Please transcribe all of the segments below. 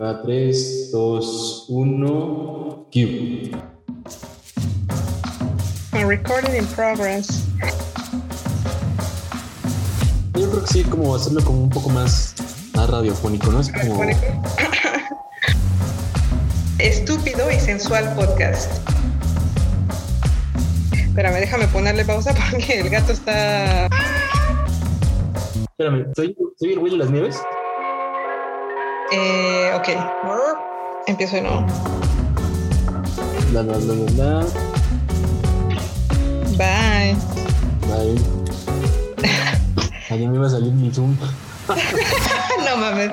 Va 3, 2, 1, cue. recording in progress. Yo creo que sí, como hacerlo como un poco más, más radiofónico, ¿no? Es como... Estúpido y sensual podcast. Espérame, déjame ponerle pausa porque el gato está. Espérame, ¿soy, soy el güey de las nieves? Eh, ok. Empiezo de nuevo. La, la, la. Bye. Bye. Ayer me iba a salir mi Zoom. no mames.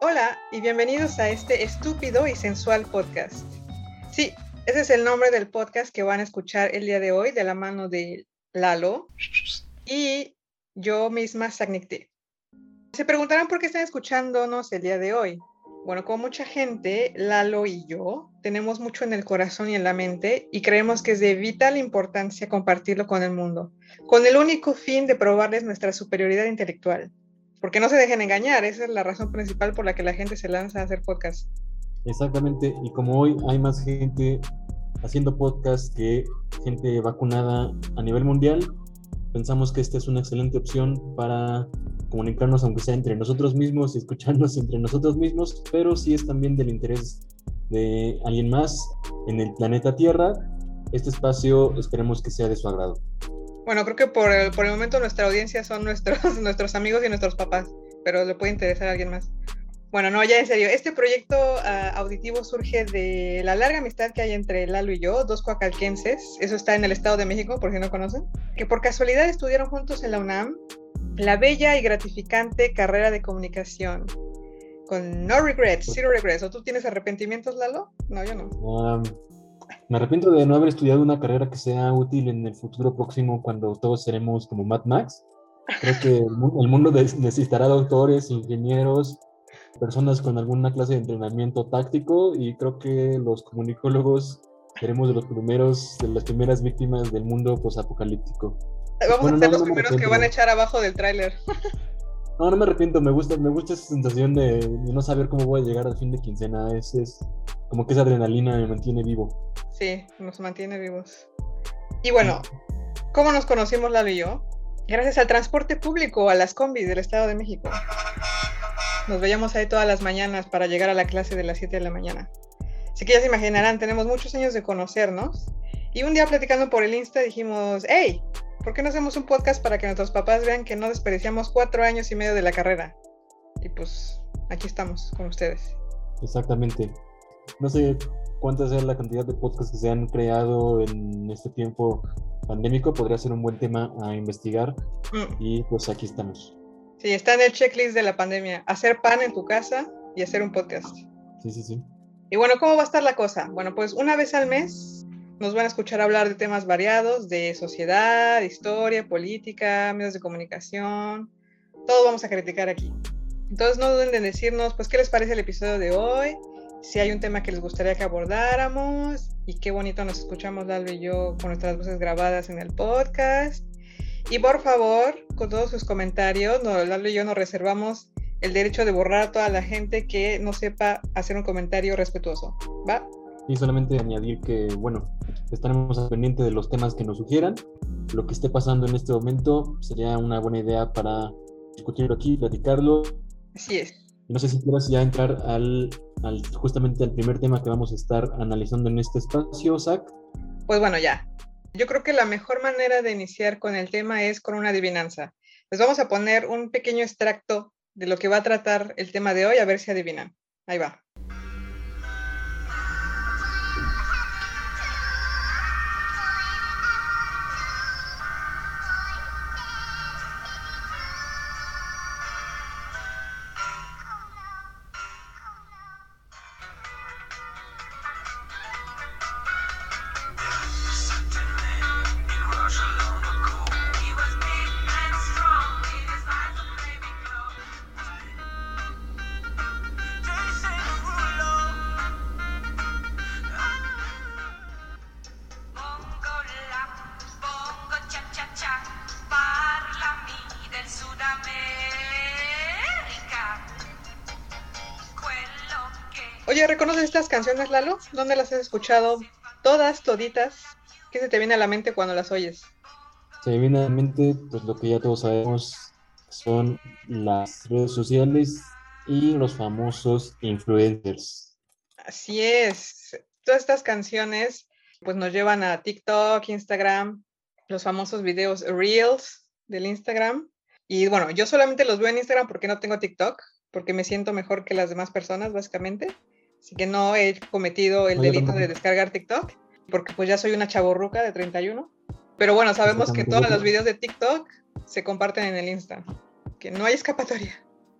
Hola y bienvenidos a este estúpido y sensual podcast. Sí, ese es el nombre del podcast que van a escuchar el día de hoy de la mano de Lalo y yo misma, Sagnicte. Se preguntarán por qué están escuchándonos el día de hoy. Bueno, como mucha gente, Lalo y yo tenemos mucho en el corazón y en la mente y creemos que es de vital importancia compartirlo con el mundo, con el único fin de probarles nuestra superioridad intelectual. Porque no se dejen engañar, esa es la razón principal por la que la gente se lanza a hacer podcast. Exactamente, y como hoy hay más gente haciendo podcast que gente vacunada a nivel mundial, pensamos que esta es una excelente opción para comunicarnos, aunque sea entre nosotros mismos y escucharnos entre nosotros mismos, pero sí es también del interés de alguien más en el planeta Tierra. Este espacio esperemos que sea de su agrado. Bueno, creo que por el, por el momento nuestra audiencia son nuestros, nuestros amigos y nuestros papás, pero le puede interesar a alguien más. Bueno, no, ya en serio, este proyecto uh, auditivo surge de la larga amistad que hay entre Lalo y yo, dos coacalquenses, eso está en el Estado de México, por si no conocen, que por casualidad estudiaron juntos en la UNAM la bella y gratificante carrera de comunicación. Con no regrets, zero regrets. ¿O tú tienes arrepentimientos, Lalo? No, yo no. Me arrepiento de no haber estudiado una carrera que sea útil en el futuro próximo cuando todos seremos como Mad Max. Creo que el, mu- el mundo necesitará doctores, ingenieros, personas con alguna clase de entrenamiento táctico y creo que los comunicólogos seremos de los primeros, de las primeras víctimas del mundo posapocalíptico. Vamos Bueno, a ser no, los no primeros que van a echar abajo del tráiler. No, no me arrepiento, me gusta, me gusta esa sensación de, de no saber cómo voy a llegar al fin de quincena. Es, es como que esa adrenalina me mantiene vivo. Sí, nos mantiene vivos. Y bueno, ¿cómo nos conocimos Lalo y yo? Gracias al transporte público, a las combis del Estado de México. Nos veíamos ahí todas las mañanas para llegar a la clase de las 7 de la mañana. Así que ya se imaginarán, tenemos muchos años de conocernos. Y un día platicando por el Insta dijimos, hey, ¿por qué no hacemos un podcast para que nuestros papás vean que no desperdiciamos cuatro años y medio de la carrera? Y pues aquí estamos con ustedes. Exactamente. No sé cuánta sea la cantidad de podcasts que se han creado en este tiempo pandémico. Podría ser un buen tema a investigar. Mm. Y pues aquí estamos. Sí, está en el checklist de la pandemia. Hacer pan en tu casa y hacer un podcast. Sí, sí, sí. Y bueno, ¿cómo va a estar la cosa? Bueno, pues una vez al mes nos van a escuchar hablar de temas variados, de sociedad, historia, política, medios de comunicación. Todo vamos a criticar aquí. Entonces no duden en decirnos, pues, qué les parece el episodio de hoy, si hay un tema que les gustaría que abordáramos y qué bonito nos escuchamos Lalo y yo con nuestras voces grabadas en el podcast. Y por favor, con todos sus comentarios, no, Lalo y yo nos reservamos el derecho de borrar a toda la gente que no sepa hacer un comentario respetuoso. ¿Va? Y solamente añadir que, bueno, estaremos al pendiente de los temas que nos sugieran. Lo que esté pasando en este momento sería una buena idea para discutirlo aquí, platicarlo. Así es. No sé si quieras ya entrar al, al justamente al primer tema que vamos a estar analizando en este espacio, Zach. Pues bueno, ya. Yo creo que la mejor manera de iniciar con el tema es con una adivinanza. Les vamos a poner un pequeño extracto de lo que va a tratar el tema de hoy, a ver si adivinan. Ahí va. Canciones, Lalo? ¿Dónde las has escuchado? Todas, toditas. ¿Qué se te viene a la mente cuando las oyes? Se me viene a la mente, pues lo que ya todos sabemos, son las redes sociales y los famosos influencers. Así es. Todas estas canciones pues nos llevan a TikTok, Instagram, los famosos videos Reels del Instagram. Y bueno, yo solamente los veo en Instagram porque no tengo TikTok, porque me siento mejor que las demás personas, básicamente. Así que no he cometido el delito de descargar TikTok, porque pues ya soy una chaborruca de 31. Pero bueno, sabemos que todos los videos de TikTok se comparten en el Insta, que no hay escapatoria.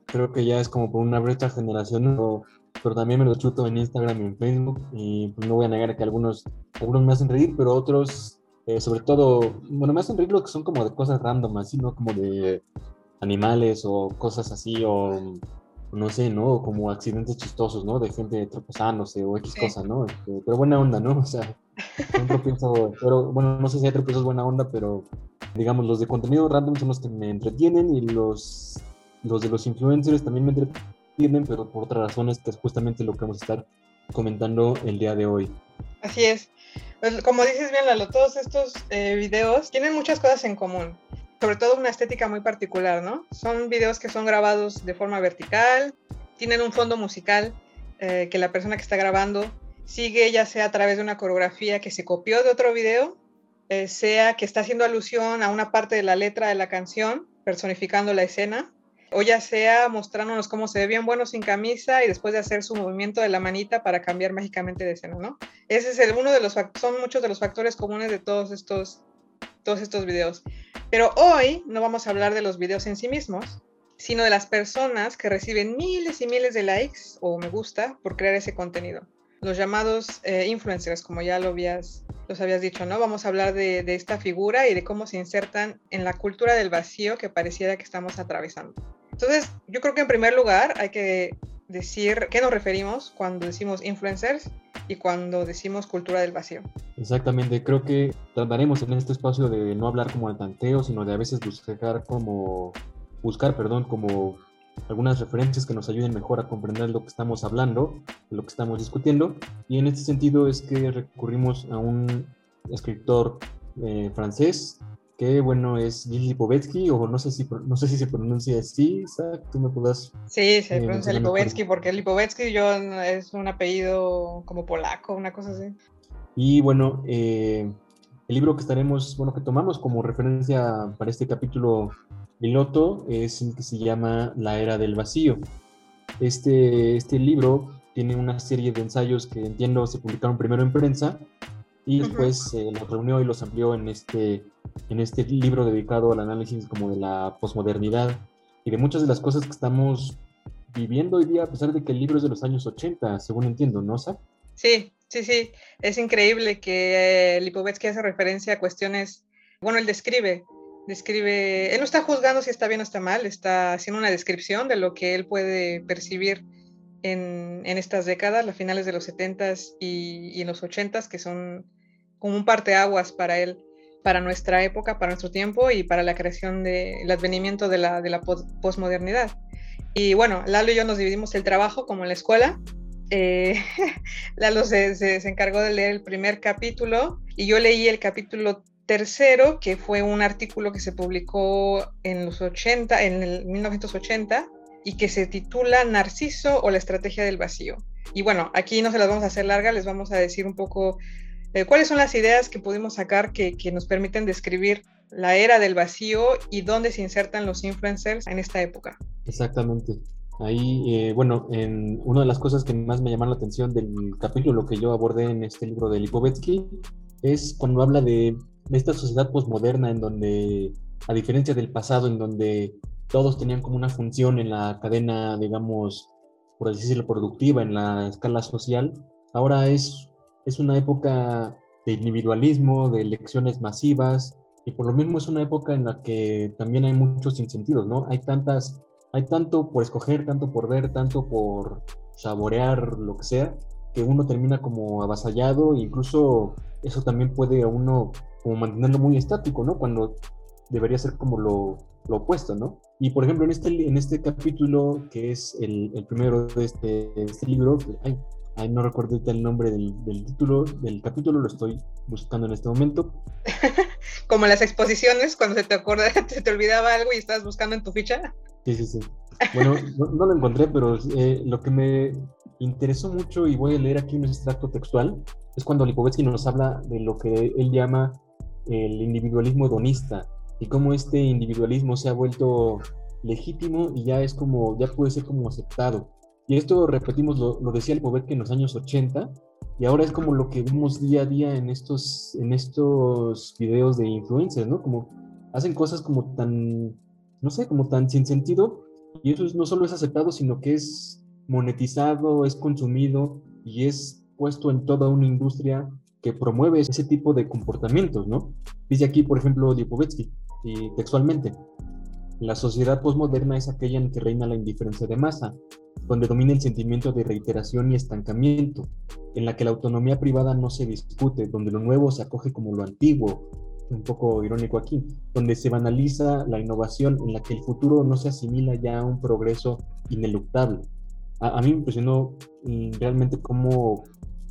Creo que ya es como por una brecha generacional, pero, también me lo chuto en Instagram y en Facebook, y pues no voy a negar que algunos, algunos me hacen reír, pero otros, eh, sobre todo, bueno, me hacen reír lo que son como de cosas random, así, ¿no? Como de animales o cosas así, o no sé, ¿no? Como accidentes chistosos, ¿no? De gente tropezándose o X cosa, ¿no? Este, pero buena onda, ¿no? O sea, un tropiezo, pero bueno, no sé si hay tropiezos buena onda, pero digamos, los de contenido random son los que me entretienen y los, los de los influencers también me entretienen, pero por otras razones, que es justamente lo que vamos a estar comentando el día de hoy. Así es. Pues, como dices bien, Lalo, todos estos eh, videos tienen muchas cosas en común sobre todo una estética muy particular, ¿no? Son videos que son grabados de forma vertical, tienen un fondo musical eh, que la persona que está grabando sigue ya sea a través de una coreografía que se copió de otro video, eh, sea que está haciendo alusión a una parte de la letra de la canción, personificando la escena, o ya sea mostrándonos cómo se ve bien bueno sin camisa y después de hacer su movimiento de la manita para cambiar mágicamente de escena, ¿no? Ese es el, uno de los, son muchos de los factores comunes de todos estos, todos estos videos. Pero hoy no vamos a hablar de los videos en sí mismos, sino de las personas que reciben miles y miles de likes o me gusta por crear ese contenido. Los llamados eh, influencers, como ya lo habías, los habías dicho, ¿no? Vamos a hablar de, de esta figura y de cómo se insertan en la cultura del vacío que pareciera que estamos atravesando. Entonces, yo creo que en primer lugar hay que decir qué nos referimos cuando decimos influencers y cuando decimos cultura del vacío. Exactamente, creo que trataremos en este espacio de no hablar como de tanteo, sino de a veces buscar como, buscar, perdón, como algunas referencias que nos ayuden mejor a comprender lo que estamos hablando, lo que estamos discutiendo. Y en este sentido es que recurrimos a un escritor eh, francés que bueno es Gilles Lipovetsky o no sé si no sé si se pronuncia así, Isaac, tú me puedas Sí, se eh, pronuncia Lipovetsky porque Lipovetsky yo es un apellido como polaco, una cosa así. Y bueno, eh, el libro que estaremos, bueno, que tomamos como referencia para este capítulo piloto es el que se llama La Era del Vacío. Este, este libro tiene una serie de ensayos que entiendo se publicaron primero en prensa y después se los reunió y los amplió en este, en este libro dedicado al análisis como de la posmodernidad y de muchas de las cosas que estamos viviendo hoy día, a pesar de que el libro es de los años 80, según entiendo, ¿no, Sa? Sí, sí, sí. Es increíble que eh, Lipovetsky hace referencia a cuestiones, bueno, él describe, describe, él no está juzgando si está bien o está mal, está haciendo una descripción de lo que él puede percibir en, en estas décadas, las finales de los 70s y, y en los 80s, que son como un parteaguas para él, para nuestra época, para nuestro tiempo y para la creación del advenimiento de la, de la posmodernidad. Y bueno, Lalo y yo nos dividimos el trabajo como en la escuela. Eh, Lalo se, se, se, encargó de leer el primer capítulo y yo leí el capítulo tercero, que fue un artículo que se publicó en los 80, en el 1980, y que se titula Narciso o la estrategia del vacío. Y bueno, aquí no se las vamos a hacer larga, les vamos a decir un poco eh, ¿Cuáles son las ideas que pudimos sacar que, nos permiten describir la era del vacío y dónde se insertan los influencers en esta época? Exactamente. Ahí, eh, bueno, en una de las cosas que más me llamaron la atención del capítulo que yo abordé en este libro de Lipovetsky es cuando habla de, esta sociedad posmoderna en donde, a diferencia del pasado, en donde todos tenían como una función en la cadena, digamos, por decirlo, productiva, en la escala social, ahora es es una época de individualismo, de elecciones masivas, y por lo mismo es una época en la que también hay muchos incentivos, ¿no? Hay tantas, hay tanto por escoger, tanto por ver, tanto por saborear, lo que sea, que uno termina como avasallado, e incluso eso también puede a uno como mantenerlo muy estático, ¿no? Cuando debería ser como lo, lo opuesto, ¿no? Y por ejemplo, en este, en este capítulo, que es el, el primero de este, este libro, ay, Ay, no recuerdo el nombre del, título, del capítulo, lo estoy buscando en este momento. Como las exposiciones, cuando se te acuerda, se te olvidaba algo y estabas buscando en tu ficha. Sí, sí, sí. Bueno, no, lo encontré, pero eh, lo que me interesó mucho, y voy a leer aquí un extracto textual, es cuando Lipovetsky nos habla de lo que él llama el individualismo hedonista y cómo este individualismo se ha vuelto legítimo y ya es como, ya puede ser como aceptado. Y esto, repetimos, lo, lo decía Lipovetsky en los años 80 y ahora es como lo que vemos día a día en estos, en estos videos de influencers, ¿no? Como hacen cosas como tan, no sé, como tan sin sentido y eso no solo es aceptado, sino que es monetizado, es consumido y es puesto en toda una industria que promueve ese tipo de comportamientos, ¿no? Dice aquí, por ejemplo, Lipovetsky, y textualmente, la sociedad postmoderna es aquella en que reina la indiferencia de masa, donde domina el sentimiento de reiteración y estancamiento, en la que la autonomía privada no se discute, donde lo nuevo se acoge como lo antiguo, un poco irónico aquí, donde se banaliza la innovación, en la que el futuro no se asimila ya a un progreso ineluctable. A, mí me impresionó mm, realmente cómo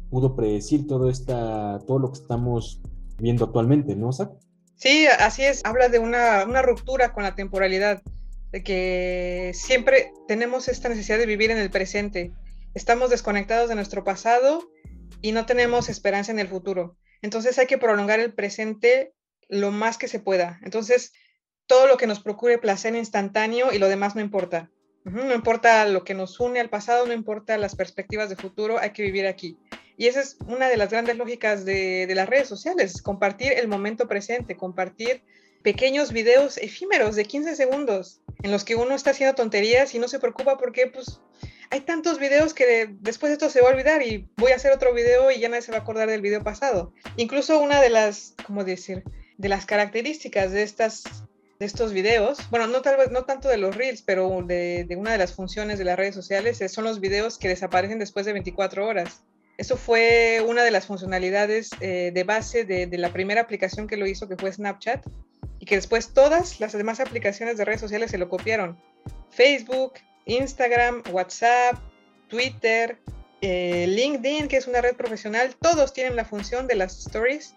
pudo predecir todo, esta, todo lo que estamos viendo actualmente, ¿no, Sí, así es. Habla de una, una ruptura con la temporalidad, de que siempre tenemos esta necesidad de vivir en el presente. Estamos desconectados de nuestro pasado y no tenemos esperanza en el futuro. Entonces hay que prolongar el presente lo más que se pueda. Entonces, todo lo que nos procure placer instantáneo y lo demás no importa. No importa lo que nos une al pasado, no importa las perspectivas de futuro, hay que vivir aquí. Y esa es una de las grandes lógicas de, las redes sociales, compartir el momento presente, compartir pequeños videos efímeros de 15 segundos en los que uno está haciendo tonterías y no se preocupa porque pues hay tantos videos que después esto se va a olvidar y voy a hacer otro video y ya nadie se va a acordar del video pasado. Incluso una de las, ¿cómo decir? De las características de estas de estos videos, bueno, no tal vez no tanto de los reels, pero de, una de las funciones de las redes sociales son los videos que desaparecen después de 24 horas. Eso fue una de las funcionalidades eh, de base de, la primera aplicación que lo hizo, que fue Snapchat, y que después todas las demás aplicaciones de redes sociales se lo copiaron. Facebook, Instagram, WhatsApp, Twitter, eh, LinkedIn, que es una red profesional, todos tienen la función de las stories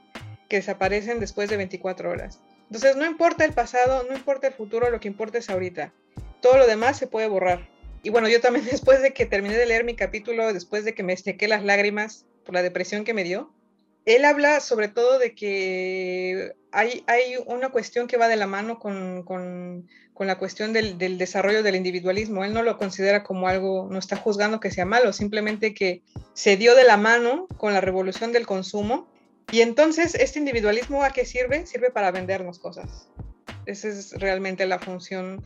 que desaparecen después de 24 horas. Entonces, no importa el pasado, no importa el futuro, lo que importa es ahorita. Todo lo demás se puede borrar. Y bueno, yo también después de que terminé de leer mi capítulo, después de que me sequé las lágrimas por la depresión que me dio, él habla sobre todo de que hay, hay una cuestión que va de la mano con, con, con la cuestión del, del, desarrollo del individualismo. Él no lo considera como algo, no está juzgando que sea malo, simplemente que se dio de la mano con la revolución del consumo y entonces, ¿este individualismo a qué sirve? Sirve para vendernos cosas. Esa es realmente la función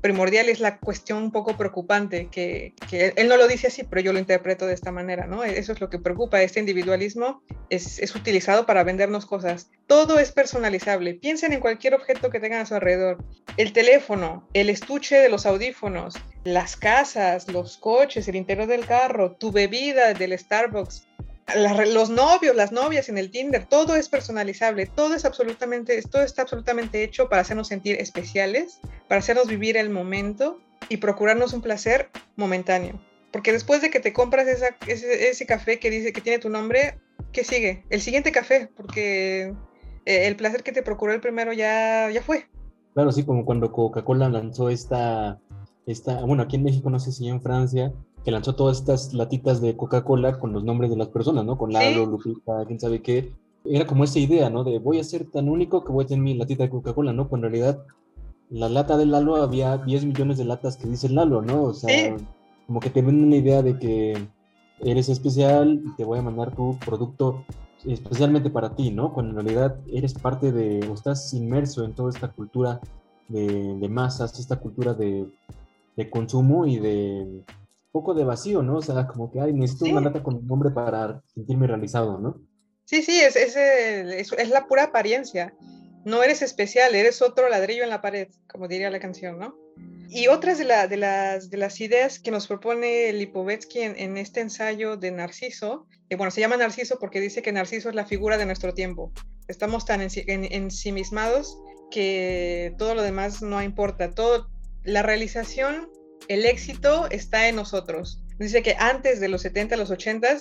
primordial es la cuestión un poco preocupante, que, que, él no lo dice así, pero yo lo interpreto de esta manera, ¿no? Eso es lo que preocupa. Este individualismo es, es utilizado para vendernos cosas. Todo es personalizable. Piensen en cualquier objeto que tengan a su alrededor. El teléfono, el estuche de los audífonos, las casas, los coches, el interior del carro, tu bebida del Starbucks, los novios, las novias en el Tinder, todo es personalizable, todo es absolutamente, todo está absolutamente hecho para hacernos sentir especiales, para hacernos vivir el momento y procurarnos un placer momentáneo. Porque después de que te compras ese, café que dice que tiene tu nombre, ¿qué sigue? El siguiente café, porque eh, el placer que te procuró el primero ya, ya fue. Claro, sí, como cuando Coca-Cola lanzó esta, esta, bueno, aquí en México, no sé si en Francia, que lanzó todas estas latitas de Coca-Cola con los nombres de las personas, ¿no? Con Lalo, Lupita, quién sabe qué. Era como esa idea, ¿no? De voy a ser tan único que voy a tener mi latita de Coca-Cola, ¿no? Cuando en realidad la lata de Lalo había 10 millones de latas que dice Lalo, ¿no? O sea, como que te venden una idea de que eres especial y te voy a mandar tu producto especialmente para ti, ¿no? Cuando en realidad eres parte de, o estás inmerso en toda esta cultura de, de masas, esta cultura de, de consumo y de poco de vacío, ¿no? O sea, como que, ay, necesito una lata con un nombre para sentirme realizado, ¿no? Sí, sí, es, es, es, la pura apariencia. No eres especial, eres otro ladrillo en la pared, como diría la canción, ¿no? Y otras de, la, de, las, de las ideas que nos propone Lipovetsky en, en este ensayo de Narciso, que bueno, se llama Narciso porque dice que Narciso es la figura de nuestro tiempo. Estamos tan ensimismados que todo lo demás no importa. Todo, la realización el éxito está en nosotros. Dice que antes de los 70, los 80,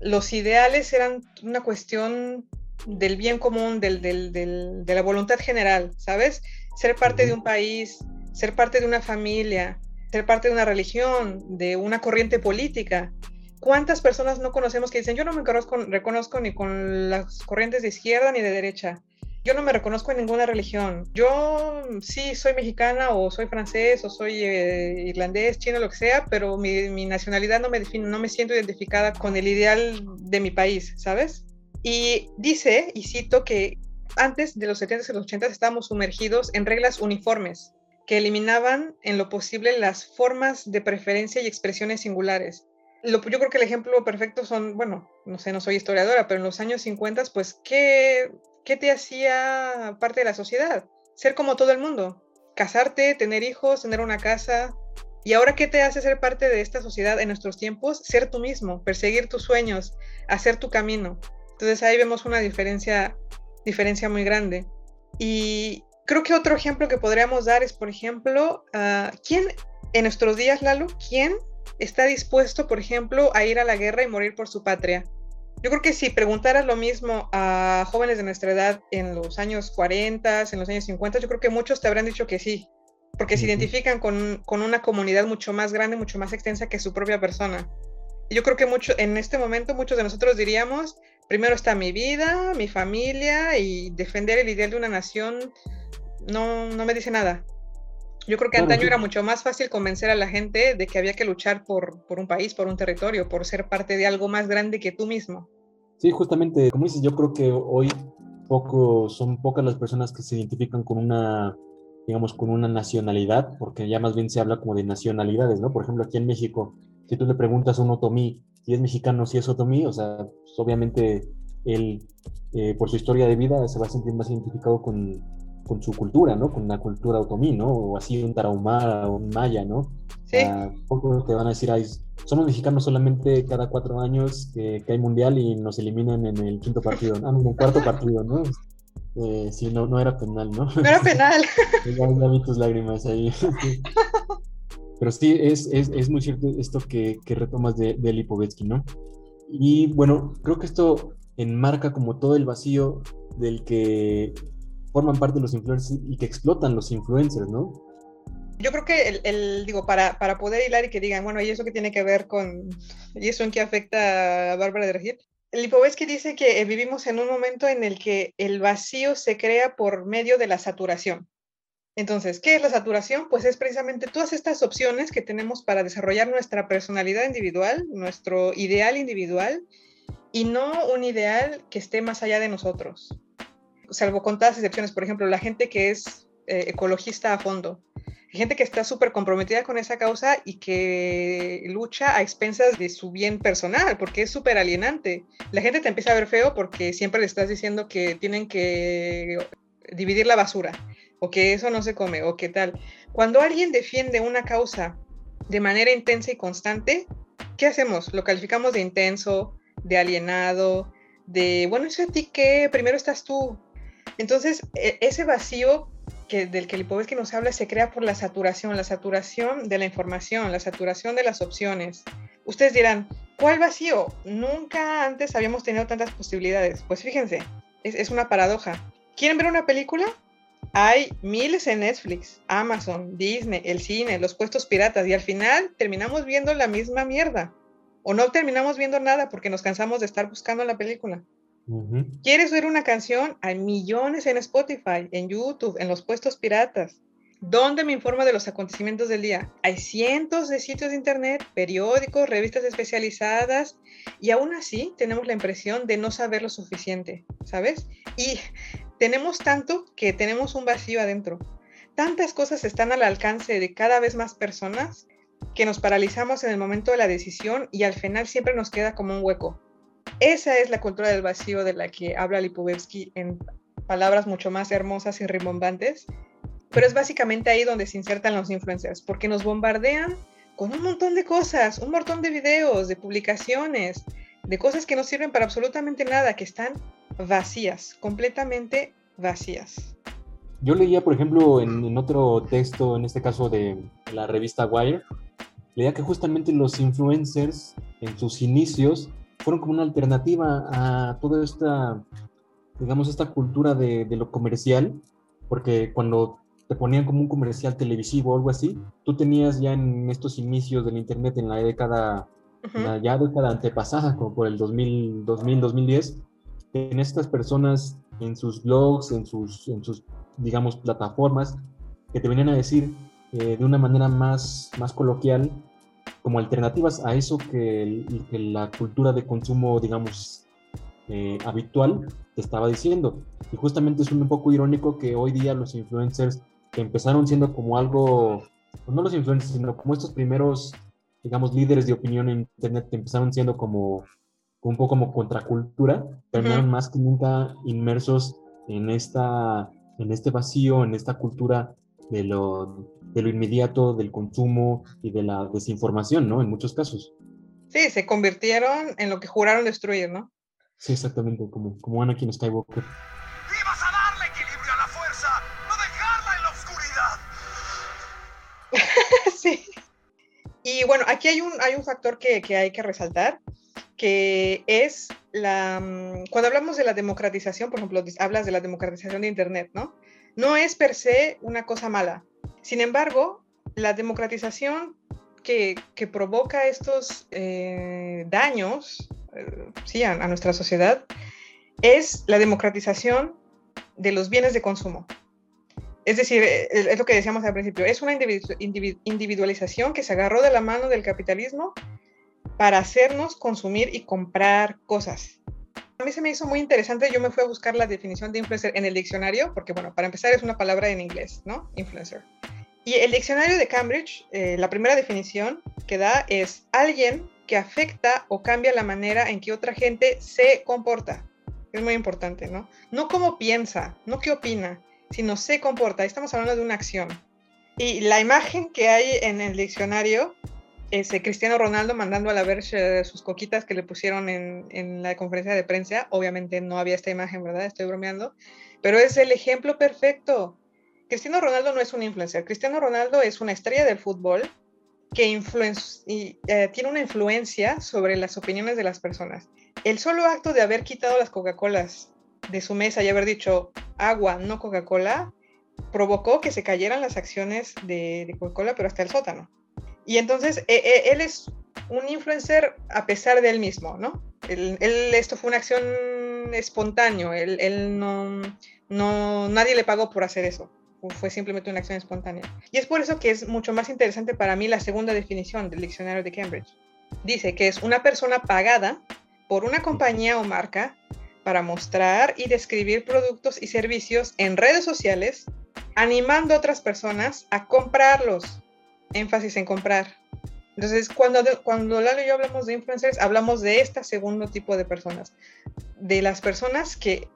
los ideales eran una cuestión del bien común, del, de la voluntad general, ¿sabes? Ser parte de un país, ser parte de una familia, ser parte de una religión, de una corriente política. ¿Cuántas personas no conocemos que dicen, yo no me reconozco ni con las corrientes de izquierda ni de derecha? Yo no me reconozco en ninguna religión. Yo sí soy mexicana o soy francés o soy eh, irlandés, chino, lo que sea, pero mi, nacionalidad no me define, no me siento identificada con el ideal de mi país, ¿sabes? Y dice, y cito, que antes de los 70 y los 80 estábamos sumergidos en reglas uniformes que eliminaban en lo posible las formas de preferencia y expresiones singulares. Lo, yo creo que el ejemplo perfecto son, bueno, no sé, no soy historiadora, pero en los años 50, pues, ¿qué, ¿qué te hacía parte de la sociedad? Ser como todo el mundo, casarte, tener hijos, tener una casa. ¿Y ahora qué te hace ser parte de esta sociedad en nuestros tiempos? Ser tú mismo, perseguir tus sueños, hacer tu camino. Entonces ahí vemos una diferencia, diferencia muy grande. Y creo que otro ejemplo que podríamos dar es, por ejemplo, uh, ¿quién en nuestros días, Lalo, quién está dispuesto, por ejemplo, a ir a la guerra y morir por su patria? Yo creo que si preguntaras lo mismo a jóvenes de nuestra edad en los años 40, en los años 50, yo creo que muchos te habrán dicho que sí, porque se identifican con, con, una comunidad mucho más grande, mucho más extensa que su propia persona. Y yo creo que mucho, en este momento muchos de nosotros diríamos, primero está mi vida, mi familia y defender el ideal de una nación no, no me dice nada. Yo creo que antaño era mucho más fácil convencer a la gente de que había que luchar por, por, un país, por un territorio, por ser parte de algo más grande que tú mismo. Sí, justamente, como dices, yo creo que hoy poco, son pocas las personas que se identifican con una, digamos, con una nacionalidad, porque ya más bien se habla como de nacionalidades, ¿no? Por ejemplo, aquí en México, si tú le preguntas a un otomí si es mexicano, si es otomí, o sea, pues, obviamente él, eh, por su historia de vida, se va a sentir más identificado con, con su cultura, ¿no? Con la cultura otomí, ¿no? O así un tarahumara o un maya, ¿no? Sí. poco te van a decir, ay, somos mexicanos solamente cada cuatro años que, hay mundial y nos eliminan en el quinto partido, ah, en el cuarto partido, ¿no? Eh, sí, no, no era penal, ¿no? No era penal. ya, vi tus lágrimas ahí. Pero sí, es, es, es, muy cierto esto que, que retomas de, de Lipovetsky, ¿no? Y bueno, creo que esto enmarca como todo el vacío del que forman parte de los influencers y que explotan los influencers, ¿no? Yo creo que el, digo, para, para, poder hilar y que digan, bueno, ¿y eso qué tiene que ver con, y eso en qué afecta a Bárbara de Regil? Lipovetsky dice que eh, vivimos en un momento en el que el vacío se crea por medio de la saturación. Entonces, ¿qué es la saturación? Pues es precisamente todas estas opciones que tenemos para desarrollar nuestra personalidad individual, nuestro ideal individual, y no un ideal que esté más allá de nosotros salvo contadas excepciones, por ejemplo, la gente que es eh, ecologista a fondo, gente que está súper comprometida con esa causa y que lucha a expensas de su bien personal, porque es súper alienante. La gente te empieza a ver feo porque siempre le estás diciendo que tienen que dividir la basura, o que eso no se come, o qué tal. Cuando alguien defiende una causa de manera intensa y constante, ¿qué hacemos? Lo calificamos de intenso, de alienado, de, bueno, eso a ti qué, primero estás tú, entonces, e, ese vacío que, del que Lipovetsky nos habla se crea por la saturación, la saturación de la información, la saturación de las opciones. Ustedes dirán, ¿cuál vacío? Nunca antes habíamos tenido tantas posibilidades. Pues fíjense, es, es una paradoja. ¿Quieren ver una película? Hay miles en Netflix, Amazon, Disney, el cine, los puestos piratas y al final terminamos viendo la misma mierda. O no terminamos viendo nada porque nos cansamos de estar buscando la película. ¿Quieres oír una canción? Hay millones en Spotify, en YouTube, en los puestos piratas. ¿Dónde me informa de los acontecimientos del día? Hay cientos de sitios de internet, periódicos, revistas especializadas y aún así tenemos la impresión de no saber lo suficiente, ¿sabes? Y tenemos tanto que tenemos un vacío adentro. Tantas cosas están al alcance de cada vez más personas que nos paralizamos en el momento de la decisión y al final siempre nos queda como un hueco. Esa es la cultura del vacío de la que habla Lipovetsky en palabras mucho más hermosas y rimbombantes, pero es básicamente ahí donde se insertan los influencers, porque nos bombardean con un montón de cosas, un montón de videos, de publicaciones, de cosas que no sirven para absolutamente nada, que están vacías, completamente vacías. Yo leía, por ejemplo, en, otro texto, en este caso de la revista Wire, leía que justamente los influencers en sus inicios fueron como una alternativa a toda esta, digamos, esta cultura de, de lo comercial, porque cuando te ponían como un comercial televisivo o algo así, tú tenías ya en estos inicios del Internet en la década, la ya década antepasada, como por el 2000, 2000 2010, en estas personas en sus blogs, en sus, en sus digamos, plataformas, que te venían a decir eh, de una manera más, más coloquial, como alternativas a eso que, que la cultura de consumo, digamos, eh, habitual te estaba diciendo. Y justamente es un poco irónico que hoy día los influencers que empezaron siendo como algo, no los influencers, sino como estos primeros, digamos, líderes de opinión en Internet que empezaron siendo como un poco como contracultura, terminaron más que nunca inmersos en, esta, en este vacío, en esta cultura de lo, de lo inmediato, del consumo y de la desinformación, ¿no? En muchos casos. Sí, se convirtieron en lo que juraron destruir, ¿no? Sí, exactamente, como, como Anakin Skywalker. ¡Ibas a darle equilibrio a la fuerza! ¡No dejarla en la oscuridad! sí. Y bueno, aquí hay un, hay un factor que, que hay que resaltar, que es la... Mm, cuando hablamos de la democratización, por ejemplo, hablas de la democratización de Internet, ¿no? No es per se una cosa mala. Sin embargo, la democratización que, que provoca estos eh, daños eh, sí, a, nuestra sociedad es la democratización de los bienes de consumo. Es decir, eh, es lo que decíamos al principio, es una individualización que se agarró de la mano del capitalismo para hacernos consumir y comprar cosas. A mí se me hizo muy interesante, yo me fui a buscar la definición de influencer en el diccionario, porque bueno, para empezar es una palabra en inglés, ¿no? Influencer. Y el diccionario de Cambridge, eh, la primera definición que da es alguien que afecta o cambia la manera en que otra gente se comporta. Es muy importante, ¿no? No cómo piensa, no qué opina, sino se comporta. Estamos hablando de una acción. Y la imagen que hay en el diccionario es Cristiano Ronaldo mandando a la Verge sus coquitas que le pusieron en, en, la conferencia de prensa. Obviamente no había esta imagen, ¿verdad? Estoy bromeando. Pero es el ejemplo perfecto. Cristiano Ronaldo no es un influencer. Cristiano Ronaldo es una estrella del fútbol que y, eh, tiene una influencia sobre las opiniones de las personas. El solo acto de haber quitado las Coca-Colas de su mesa y haber dicho agua, no Coca-Cola, provocó que se cayeran las acciones de Coca-Cola, pero hasta el sótano. Y entonces e, e, él es un influencer a pesar de él mismo, ¿no? Él, esto fue una acción espontánea, él, él no, no, nadie le pagó por hacer eso, fue simplemente una acción espontánea. Y es por eso que es mucho más interesante para mí la segunda definición del diccionario de Cambridge. Dice que es una persona pagada por una compañía o marca para mostrar y describir productos y servicios en redes sociales, animando a otras personas a comprarlos énfasis en comprar. Entonces, cuando, cuando Lalo y yo hablamos de influencers, hablamos de este segundo tipo de personas, de las personas que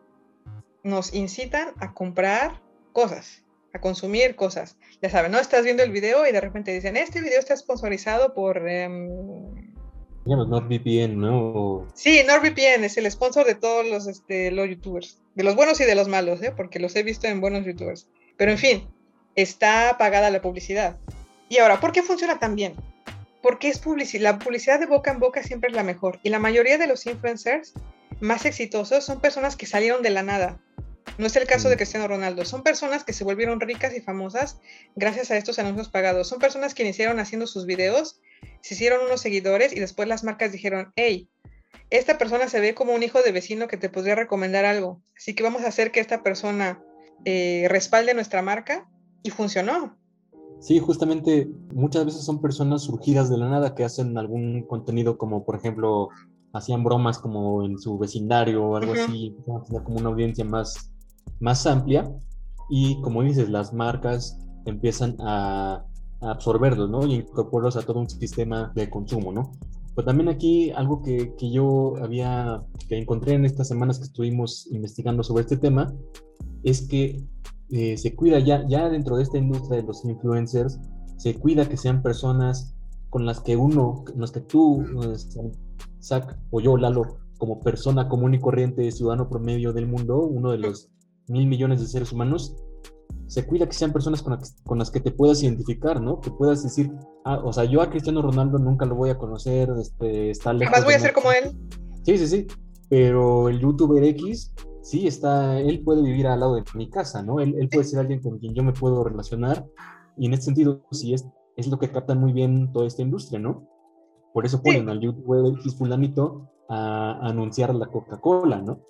nos incitan a comprar cosas, a consumir cosas. Ya saben, ¿no? Estás viendo el video y de repente dicen, este video está sponsorizado por... Um... NordVPN, ¿no? Sí, NordVPN es el sponsor de todos los, este, los youtubers, de los buenos y de los malos, ¿eh? porque los he visto en buenos youtubers. Pero en fin, está pagada la publicidad. Y ahora, ¿por qué funciona tan bien? Porque es publicidad. La publicidad de boca en boca siempre es la mejor. Y la mayoría de los influencers más exitosos son personas que salieron de la nada. No es el caso de mm. Cristiano Ronaldo. Son personas que se volvieron ricas y famosas gracias a estos anuncios pagados. Son personas que iniciaron haciendo sus videos, se hicieron unos seguidores y después las marcas dijeron, hey, esta persona se ve como un hijo de vecino que te podría recomendar algo. Así que vamos a hacer que esta persona eh, respalde nuestra marca y funcionó. Sí, justamente muchas veces son personas surgidas de la nada que hacen algún contenido como, por ejemplo, hacían bromas como en su vecindario o algo así, como una audiencia más, más amplia y como dices, las marcas empiezan a, absorberlos, ¿no? Y incorporarlos a todo un sistema de consumo, ¿no? Pero también aquí algo que, que yo había, que encontré en estas semanas que estuvimos investigando sobre este tema, es que eh, se cuida ya, ya dentro de esta industria de los influencers, se cuida que sean personas con las que uno, con las que tú, Zach o yo, Lalo, como persona común y corriente, ciudadano promedio del mundo, uno de los mil millones de seres humanos, se cuida que sean personas con, con, las que te puedas identificar, ¿no? Que puedas decir, ah, o sea, yo a Cristiano Ronaldo nunca lo voy a conocer, este, está lejos. Además voy a ser como él. Sí, sí, sí. Pero el youtuber X, sí, está, él puede vivir al lado de mi casa, ¿no? Él, él puede ser alguien con quien yo me puedo relacionar. Y en este sentido, sí, es, es lo que captan muy bien toda esta industria, ¿no? Por eso ponen al youtuber X fulanito a, a anunciar la Coca-Cola, ¿no?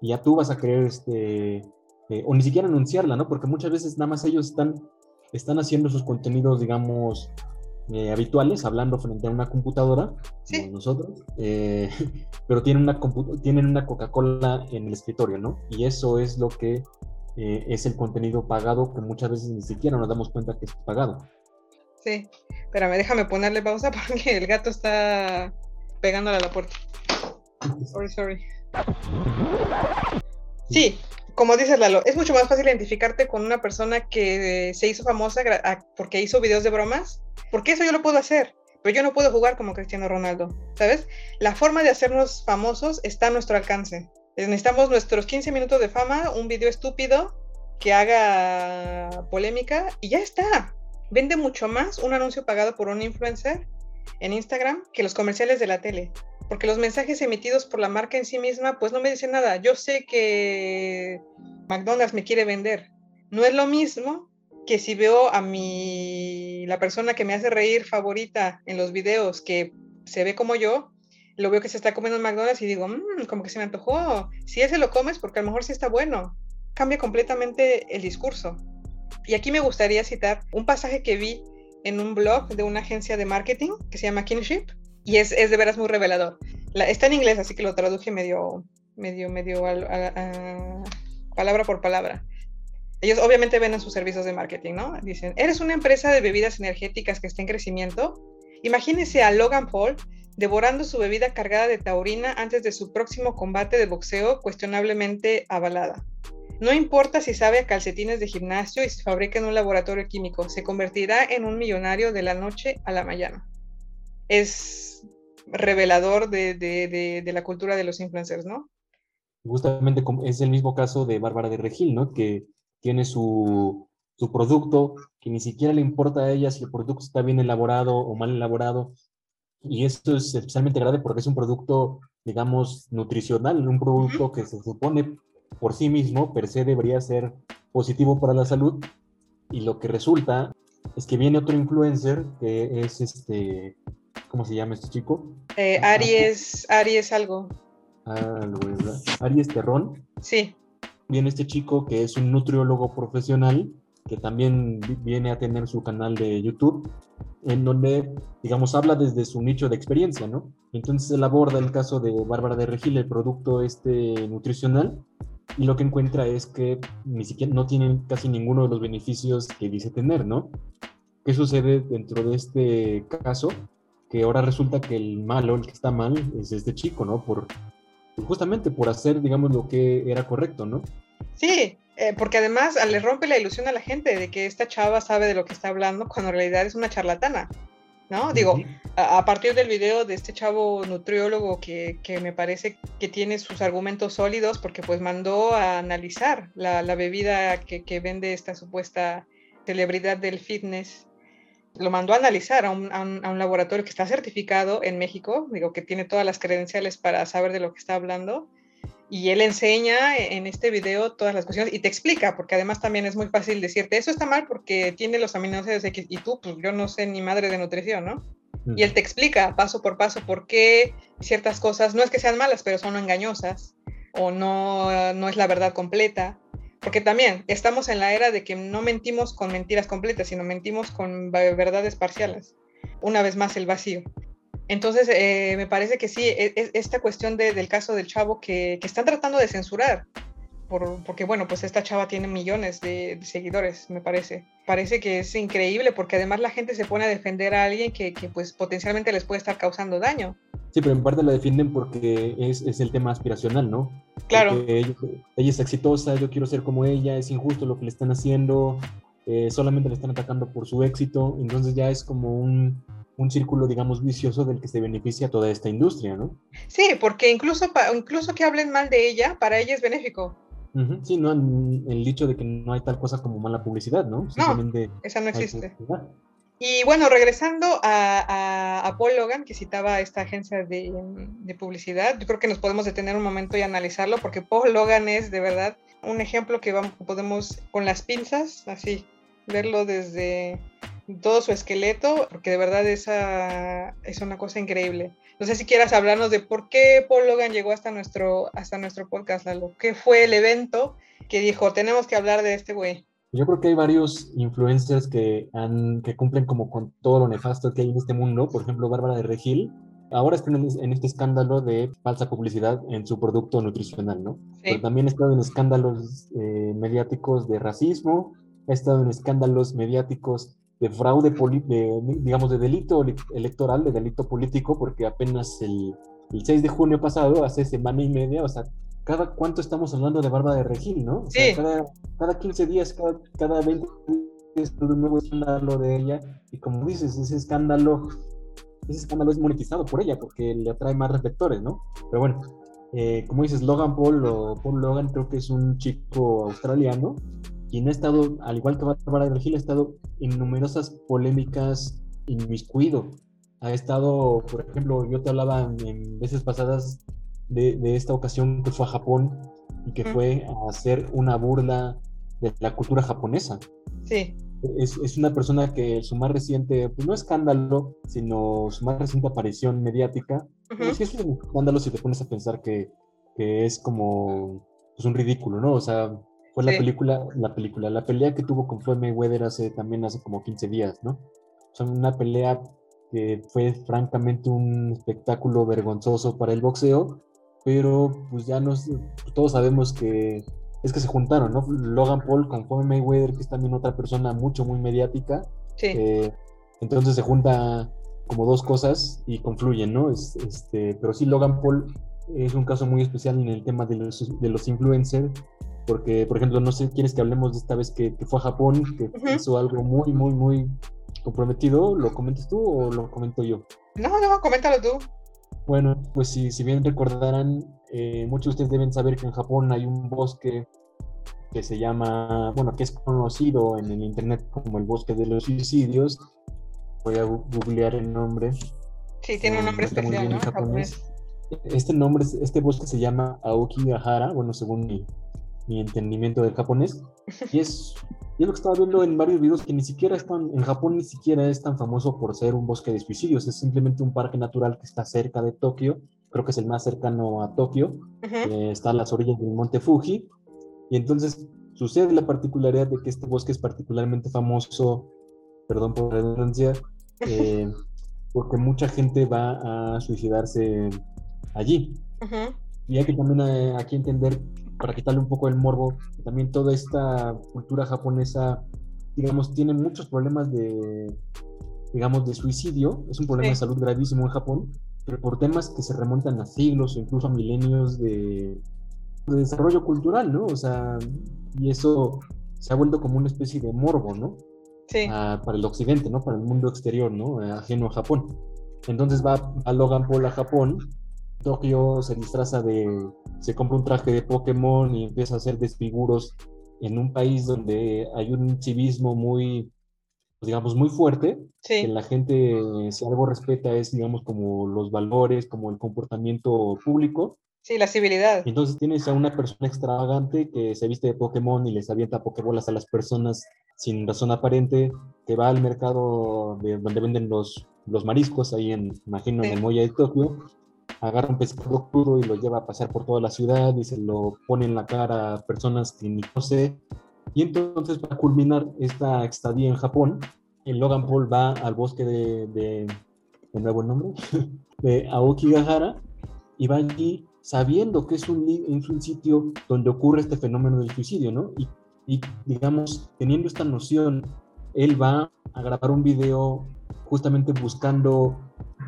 Y ya tú vas a creer este eh, o ni siquiera anunciarla, ¿no? Porque muchas veces nada más ellos están, están haciendo sus contenidos, digamos, eh, habituales, hablando frente a una computadora, como nosotros, eh, pero tienen una, tienen una Coca-Cola en el escritorio, ¿no? Y eso es lo que es el contenido pagado que muchas veces ni siquiera nos damos cuenta que es pagado. Sí, espérame, déjame ponerle pausa porque el gato está pegándole a la puerta. Sorry, sorry. Sí, como dices Lalo, es mucho más fácil identificarte con una persona que se hizo famosa porque hizo videos de bromas, porque eso yo lo puedo hacer, pero yo no puedo jugar como Cristiano Ronaldo, ¿sabes? La forma de hacernos famosos está a nuestro alcance. Necesitamos nuestros 15 minutos de fama, un video estúpido que haga polémica y ya está. Vende mucho más un anuncio pagado por un influencer en Instagram que los comerciales de la tele porque los mensajes emitidos por la marca en sí misma, pues no me dicen nada. Yo sé que McDonald's me quiere vender. No es lo mismo que si veo a mi, la persona que me hace reír favorita en los videos, que se ve como yo, lo veo que se está comiendo en McDonald's y digo, mmm, como que se me antojó. Si ese lo comes, porque a lo mejor sí está bueno. Cambia completamente el discurso. Y aquí me gustaría citar un pasaje que vi en un blog de una agencia de marketing que se llama Kinship, y es, es de veras muy revelador. está en inglés, así que lo traduje medio, medio, medio palabra por palabra. Ellos obviamente ven en sus servicios de marketing, ¿no? Dicen, ¿eres una empresa de bebidas energéticas que está en crecimiento? Imagínese a Logan Paul devorando su bebida cargada de taurina antes de su próximo combate de boxeo cuestionablemente avalada. No importa si sabe a calcetines de gimnasio y se fabrica en un laboratorio químico, se convertirá en un millonario de la noche a la mañana. Es revelador de, la cultura de los influencers, ¿no? Justamente es el mismo caso de Bárbara de Regil, ¿no? Que tiene su, producto, que ni siquiera le importa a ella si el producto está bien elaborado o mal elaborado. Y esto es especialmente grave porque es un producto, digamos, nutricional, un producto que se supone por sí mismo, per se, debería ser positivo para la salud. Y lo que resulta es que viene otro influencer que es este ¿Cómo se llama este chico? Eh, Aries, Aries algo. ¿verdad? Aries Terrón. Sí. Viene este chico que es un nutriólogo profesional, que también viene a tener su canal de YouTube, en donde, digamos, habla desde su nicho de experiencia, ¿no? Entonces él aborda el caso de Bárbara de Regil, el producto este nutricional, y lo que encuentra es que ni siquiera no tienen casi ninguno de los beneficios que dice tener, ¿no? ¿Qué sucede dentro de este caso? Que ahora resulta que el malo, el que está mal, es este chico, ¿no? Por justamente por hacer, digamos, lo que era correcto, ¿no? Sí, eh, porque además le rompe la ilusión a la gente de que esta chava sabe de lo que está hablando cuando en realidad es una charlatana, ¿no? Digo, a, partir del video de este chavo nutriólogo que, que, me parece que tiene sus argumentos sólidos porque pues mandó a analizar la, la bebida que, que vende esta supuesta celebridad del fitness lo mandó a analizar a un, laboratorio que está certificado en México, digo que tiene todas las credenciales para saber de lo que está hablando. Y él enseña en este video todas las cuestiones y te explica, porque además también es muy fácil decirte, eso está mal porque tiene los aminoácidos X y tú, pues yo no sé ni madre de nutrición, ¿no? Y él te explica paso por paso por qué ciertas cosas, no es que sean malas, pero son engañosas o no, no es la verdad completa porque también estamos en la era de que no mentimos con mentiras completas, sino mentimos con verdades parciales. Una vez más, el vacío. Entonces, eh, me parece que sí, e, e, esta cuestión del caso del chavo que, están tratando de censurar, porque bueno, pues esta chava tiene millones de, seguidores, me parece. Parece que es increíble porque además la gente se pone a defender a alguien que, que pues potencialmente les puede estar causando daño. Sí, pero en parte la defienden porque es, es el tema aspiracional, ¿no? Claro. Ella, es exitosa, yo quiero ser como ella, es injusto lo que le están haciendo, eh, solamente le están atacando por su éxito, entonces ya es como un, un círculo, digamos, vicioso del que se beneficia toda esta industria, ¿no? Sí, porque incluso, incluso que hablen mal de ella, para ella es benéfico. Sí, no, el dicho de que no hay tal cosa como mala publicidad, ¿no? Simplemente Esa no existe. Y bueno, regresando a, a- a Paul Logan, que citaba esta agencia de, de publicidad, yo creo que nos podemos detener un momento y analizarlo, porque Paul Logan es de verdad un ejemplo que vamos, podemos con las pinzas, así, verlo desde todo su esqueleto, porque de verdad esa es una cosa increíble. No sé si quieras hablarnos de por qué Paul Logan llegó hasta nuestro, hasta nuestro podcast, Lalo. ¿Qué fue el evento que dijo, tenemos que hablar de este güey? Yo creo que hay varios influencers que, han, que cumplen como con todo lo nefasto que hay en este mundo. Por ejemplo, Bárbara de Regil. Ahora está en, este escándalo de falsa publicidad en su producto nutricional, ¿no? Pero también ha estado en escándalos eh, mediáticos de racismo, ha estado en escándalos mediáticos de fraude, de, digamos, de delito ele- electoral, de delito político, porque apenas el, el 6 de junio pasado, hace semana y media, o sea, cada cuánto estamos hablando de Bárbara de Regil, ¿no? O sea, Sí. cada, cada 15 días, cada, cada 20 días, un nuevo escándalo de ella, y como dices, ese escándalo, ese escándalo es monetizado por ella, porque le atrae más reflectores, ¿no? Pero bueno, eh, como dices, Logan Paul o Paul Logan creo que es un chico australiano quien ha estado, al igual que Bárbara Regil, ha estado en numerosas polémicas inmiscuido. Ha estado, por ejemplo, yo te hablaba en, veces pasadas de, de esta ocasión que fue a Japón y que Ujú. fue a hacer una burla de la cultura japonesa. sí, Es, es una persona que su más reciente, pues no escándalo, sino su más reciente aparición mediática, ujú, pues sí es un escándalo si te pones a pensar que, que es como pues un ridículo, ¿no? O sea, fue la Sí. película, la película, la pelea que tuvo con Floyd Mayweather hace también hace como 15 días, ¿no? O sea, una pelea que fue francamente un espectáculo vergonzoso para el boxeo, pero pues ya nos, todos sabemos que es que se juntaron, ¿no? Logan Paul con Floyd Mayweather, que es también otra persona mucho, muy mediática, sí, eh, entonces se junta como dos cosas y confluyen, ¿no? Es, este, pero sí, Logan Paul es un caso muy especial en el tema de los, de los influencers, porque, por ejemplo, no sé, ¿quieres que hablemos de esta vez que, que fue a Japón, que hizo algo muy, muy, muy comprometido? ¿Lo comentas tú o lo comento yo? No, no, coméntalo tú. Bueno, pues si, si bien recordarán, eh, muchos de ustedes deben saber que en Japón hay un bosque que se llama, bueno, que es conocido en el internet como el bosque de los suicidios. Voy a googlear el nombre. Sí, tiene un No, nombre muy especial, bien ¿no? en japonés. Japonés. Este nombre, es- este bosque se llama Aokigahara, bueno, según mi, mi entendimiento del japonés. Y es, y es lo que estaba viendo en varios videos que ni siquiera están, en Japón ni siquiera es tan famoso por ser un bosque de suicidios, es simplemente un parque natural que está cerca de Tokio, creo que es el más cercano a Tokio, Ujú, eh, está a las orillas del monte Fuji, y entonces sucede la particularidad de que este bosque es particularmente famoso, perdón por la redundancia, eh, porque mucha gente va a suicidarse allí. ujú, Y hay que también eh, aquí entender, para quitarle un poco el morbo, que también toda esta cultura japonesa, digamos, tiene muchos problemas de, digamos, de suicidio. Es un problema Sí. de salud gravísimo en Japón, pero por temas que se remontan a siglos o incluso a milenios de, de desarrollo cultural, ¿no? O sea, y eso se ha vuelto como una especie de morbo, ¿no? Sí, a- para el occidente, ¿no? Para el mundo exterior, ¿no? Eh, Ajeno a Japón. Entonces va a Logan Paul a Japón, Tokio se disfraza de, se compra un traje de Pokémon y empieza a hacer desfiguros en un país donde hay un civismo muy, pues, digamos, muy fuerte, que sí, la gente, si algo respeta es, digamos, como los valores, como el comportamiento público. sí, la civilidad. Entonces tienes a una persona extravagante que se viste de Pokémon y les avienta Pokébolas a las personas sin razón aparente, que va al mercado de donde venden los, los mariscos, ahí en, imagino, en el muelle de Tokio, agarra un pescado crudo y lo lleva a pasear por toda la ciudad y se lo pone en la cara a personas que ni conoce. Y entonces, para culminar esta estadía en Japón, el Logan Paul va al bosque de, de, de nuevo el nombre, de Aokigahara, y va allí sabiendo que es un, es un sitio donde ocurre este fenómeno del suicidio, ¿no? Y, y, digamos, teniendo esta noción, él va a grabar un video justamente buscando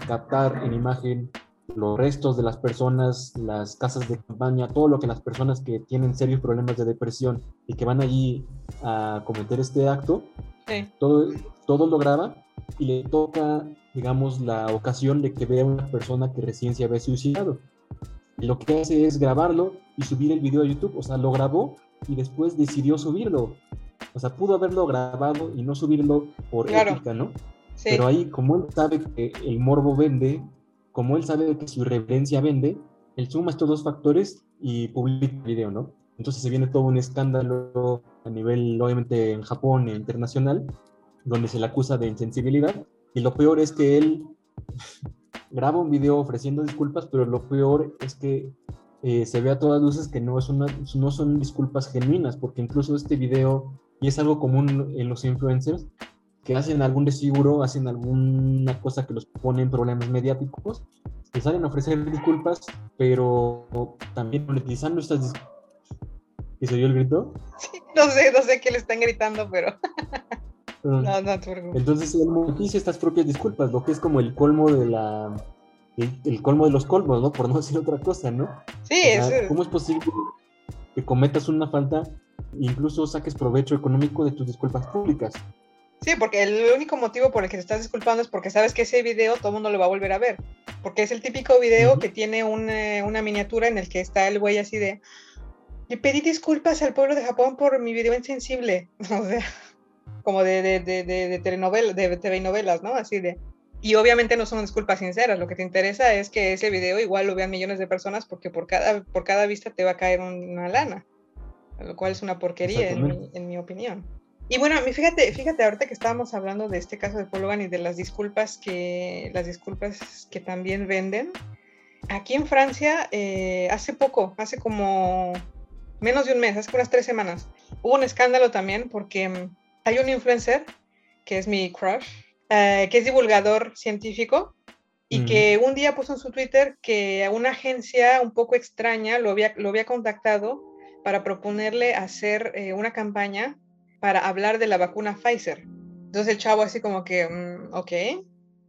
captar en imagen los restos de las personas, las casas de campaña, todo lo que las personas que tienen serios problemas de depresión y que van allí a cometer este acto, Sí, todo, todo lo graba y le toca, digamos, la ocasión de que vea una persona que recién se había suicidado. lo que hace es grabarlo y subir el video a YouTube. O sea, lo grabó y después decidió subirlo. O sea, pudo haberlo grabado y no subirlo por ética, ¿no? Sí. Pero ahí, como él sabe que el morbo vende, como él sabe que su irreverencia vende, él suma estos dos factores y publica el video, ¿no? Entonces se viene todo un escándalo a nivel, obviamente, en Japón e internacional, donde se le acusa de insensibilidad. Y lo peor es que él graba un video ofreciendo disculpas, pero lo peor es que eh, se ve a todas luces que no, es una, no son disculpas genuinas, porque incluso este video, y es algo común en los influencers, que hacen algún desfiguro, hacen alguna cosa que los pone en problemas mediáticos, que salen a ofrecer disculpas, pero también monetizando estas disculpas. ¿Y se oyó el grito? Sí, no sé, no sé qué le están gritando, pero... no, no, Entonces él monetiza estas propias disculpas, lo que es como el colmo de la el, colmo de los colmos, ¿no? Por no decir otra cosa, ¿no? Sí, es... ¿Cómo es posible que cometas una falta e incluso saques provecho económico de tus disculpas públicas? Sí, porque el único motivo por el que te estás disculpando es porque sabes que ese video todo el mundo lo va a volver a ver. Porque es el típico video que tiene una, una, miniatura en el que está el güey así de. Le pedí disculpas al pueblo de Japón por mi video insensible. O sea, como de, de, de, de, telenovela, de TV novelas, ¿no? Así de. Y obviamente no son disculpas sinceras, lo que te interesa es que ese video igual lo vean millones de personas porque por cada, por cada vista te va a caer una lana, lo cual es una porquería en mi, en mi, opinión. Y bueno, fíjate, fíjate ahorita que estábamos hablando de este caso de Paul Logan y de las disculpas que, las disculpas que también venden. Aquí en Francia, eh, hace poco, hace como menos de un mes, hace unas tres semanas, hubo un escándalo también porque mm, hay un influencer que es mi crush, eh, que es divulgador científico y que un día puso en su Twitter que una agencia un poco extraña lo había, lo había contactado para proponerle hacer eh, una campaña para hablar de la vacuna Pfizer. Entonces el chavo así como que, mm, ok,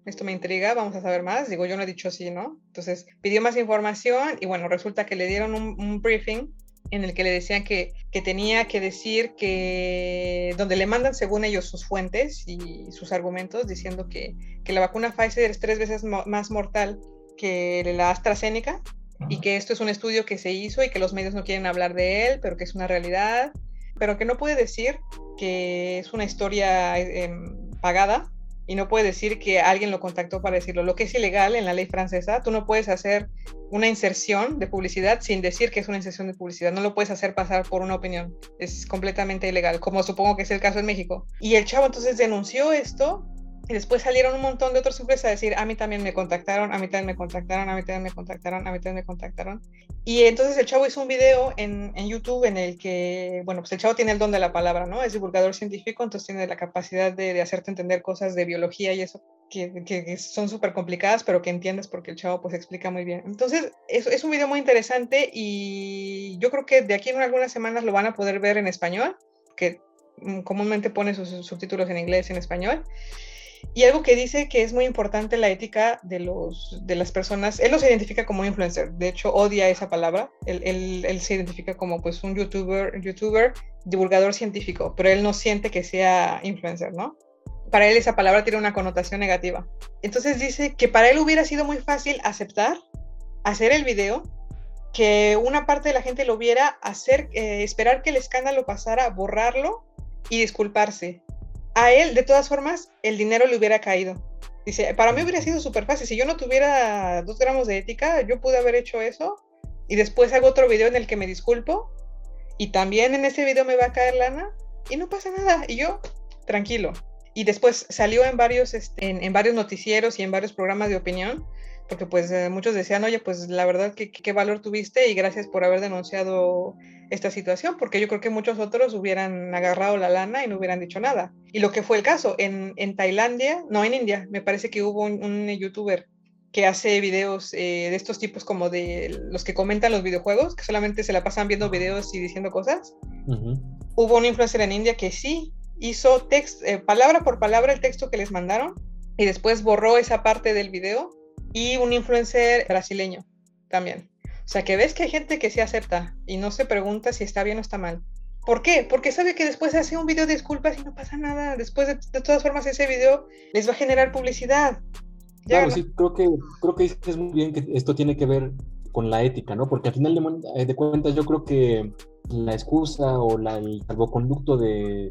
esto me intriga, vamos a saber más. Digo, yo no he dicho así, ¿no? Entonces pidió más información y bueno, resulta que le dieron un briefing en el que le decían que, que, tenía que decir que, donde le mandan según ellos sus fuentes y sus argumentos, diciendo que, que la vacuna Pfizer es tres veces más mortal que la AstraZeneca y que esto es un estudio que se hizo y que los medios no quieren hablar de él, pero que es una realidad, pero que no puede decir que es una historia eh, pagada y no puede decir que alguien lo contactó para decirlo. Lo que es ilegal en la ley francesa, tú no puedes hacer una inserción de publicidad sin decir que es una inserción de publicidad. No lo puedes hacer pasar por una opinión. Es completamente ilegal, como supongo que es el caso en México. Y el chavo entonces denunció esto y después salieron un montón de otras empresas a decir, a mí también me contactaron, a mí también me contactaron, a mí también me contactaron, a mí también me contactaron. Y entonces el chavo hizo un video en, en YouTube en el que, bueno, pues el chavo tiene el don de la palabra, ¿no? Es divulgador científico, entonces tiene la capacidad de, de hacerte entender cosas de biología y eso que, que, son súper complicadas, pero que entiendes porque el chavo pues explica muy bien. Entonces es, es un video muy interesante y yo creo que de aquí en algunas semanas lo van a poder ver en español, que mm, comúnmente pone sus subtítulos en inglés y en español. Y algo que dice que es muy importante la ética de, los, de las personas, él no se identifica como influencer, de hecho odia esa palabra, él, él, él, se identifica como pues un youtuber, youtuber, divulgador científico, pero él no siente que sea influencer, ¿no? Para él esa palabra tiene una connotación negativa. Entonces dice que para él hubiera sido muy fácil aceptar, hacer el video, que una parte de la gente lo viera, hacer, eh, esperar que el escándalo pasara, borrarlo y disculparse a él, de todas formas, el dinero le hubiera caído. Dice, para mí hubiera sido súper fácil. Si yo no tuviera dos gramos de ética, yo pude haber hecho eso. Y después hago otro video en el que me disculpo. Y también en ese video me va a caer lana. Y no pasa nada. Y yo, tranquilo. Y después salió en varios, este, en, varios noticieros y en varios programas de opinión. Porque pues eh, muchos decían, oye, pues la verdad, ¿qué, qué valor tuviste? Y gracias por haber denunciado esta situación, porque yo creo que muchos otros hubieran agarrado la lana y no hubieran dicho nada. Y lo que fue el caso, en, en Tailandia, no en India, me parece que hubo un, youtuber que hace videos eh, de estos tipos como de los que comentan los videojuegos, que solamente se la pasan viendo videos y diciendo cosas. Hubo un influencer en India que sí hizo text, eh, palabra por palabra el texto que les mandaron y después borró esa parte del video y un influencer brasileño también. O sea, que ves que hay gente que se acepta y no se pregunta si está bien o está mal. ¿Por qué? Porque sabe que después hace un video de disculpas y no pasa nada. Después, de, todas formas, ese video les va a generar publicidad. claro, sí, creo que, creo que dices muy bien que esto tiene que ver con la ética, ¿no? Porque al final de, de cuentas yo creo que la excusa o la, el salvoconducto de,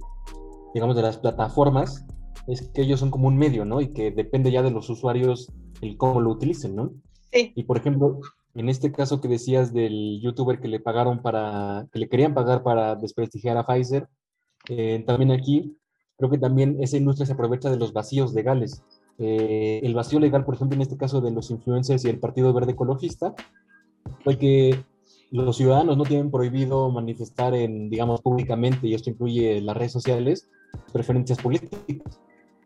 digamos, de las plataformas es que ellos son como un medio, ¿no? Y que depende ya de los usuarios el cómo lo utilicen, ¿no? Sí. Y por ejemplo, en este caso que decías del youtuber que le pagaron para, que le querían pagar para desprestigiar a Pfizer, eh, también aquí creo que también esa industria se aprovecha de los vacíos legales. Eh, el vacío legal, por ejemplo, en este caso de los influencers y el Partido Verde Ecologista, fue que los ciudadanos no tienen prohibido manifestar en, digamos, públicamente, y esto incluye las redes sociales, preferencias políticas.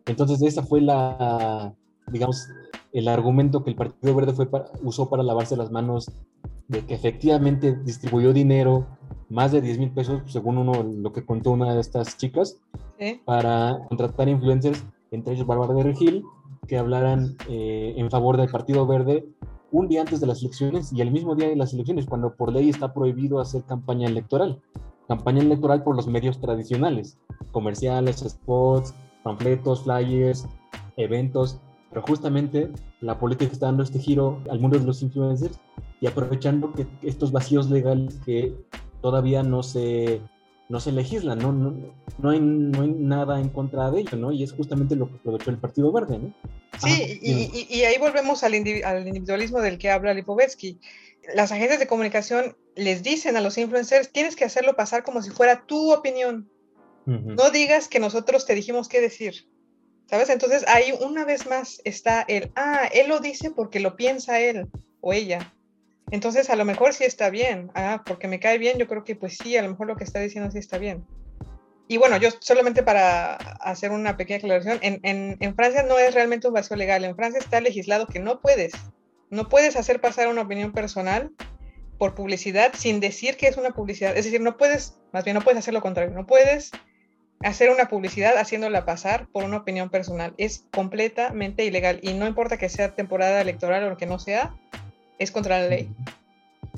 Entonces, esa fue la, digamos, el argumento que el Partido Verde fue usó para lavarse las manos de que efectivamente distribuyó dinero, más de 10 mil pesos, según uno lo que contó una de estas chicas, para contratar influencers, entre ellos Bárbara de Regil, que hablaran eh, en favor del Partido Verde un día antes de las elecciones y el mismo día de las elecciones, cuando por ley está prohibido hacer campaña electoral. Campaña electoral por los medios tradicionales, comerciales, spots, panfletos, flyers, eventos, pero justamente la política está dando este giro al mundo de los influencers y aprovechando que estos vacíos legales que todavía no se, no se legislan, ¿no? No, no, hay, no hay nada en contra de ello, ¿no? Y es justamente lo que aprovechó el Partido Verde, ¿no? Sí, y, y, ahí volvemos al, al, individualismo del que habla Lipovetsky. Las agencias de comunicación les dicen a los influencers, tienes que hacerlo pasar como si fuera tu opinión. No digas que nosotros te dijimos qué decir. ¿Sabes? Entonces ahí una vez más está el, ah, él lo dice porque lo piensa él o ella. Entonces a lo mejor sí está bien. Ah, porque me cae bien, yo creo que pues sí, a lo mejor lo que está diciendo sí está bien. Y bueno, yo solamente para hacer una pequeña aclaración, en, en, en, Francia no es realmente un vacío legal, en Francia está legislado que no puedes, no puedes hacer pasar una opinión personal por publicidad sin decir que es una publicidad, es decir, no puedes, más bien no puedes hacer lo contrario, no puedes hacer una publicidad haciéndola pasar por una opinión personal, es completamente ilegal y no importa que sea temporada electoral o lo que no sea, es contra la ley.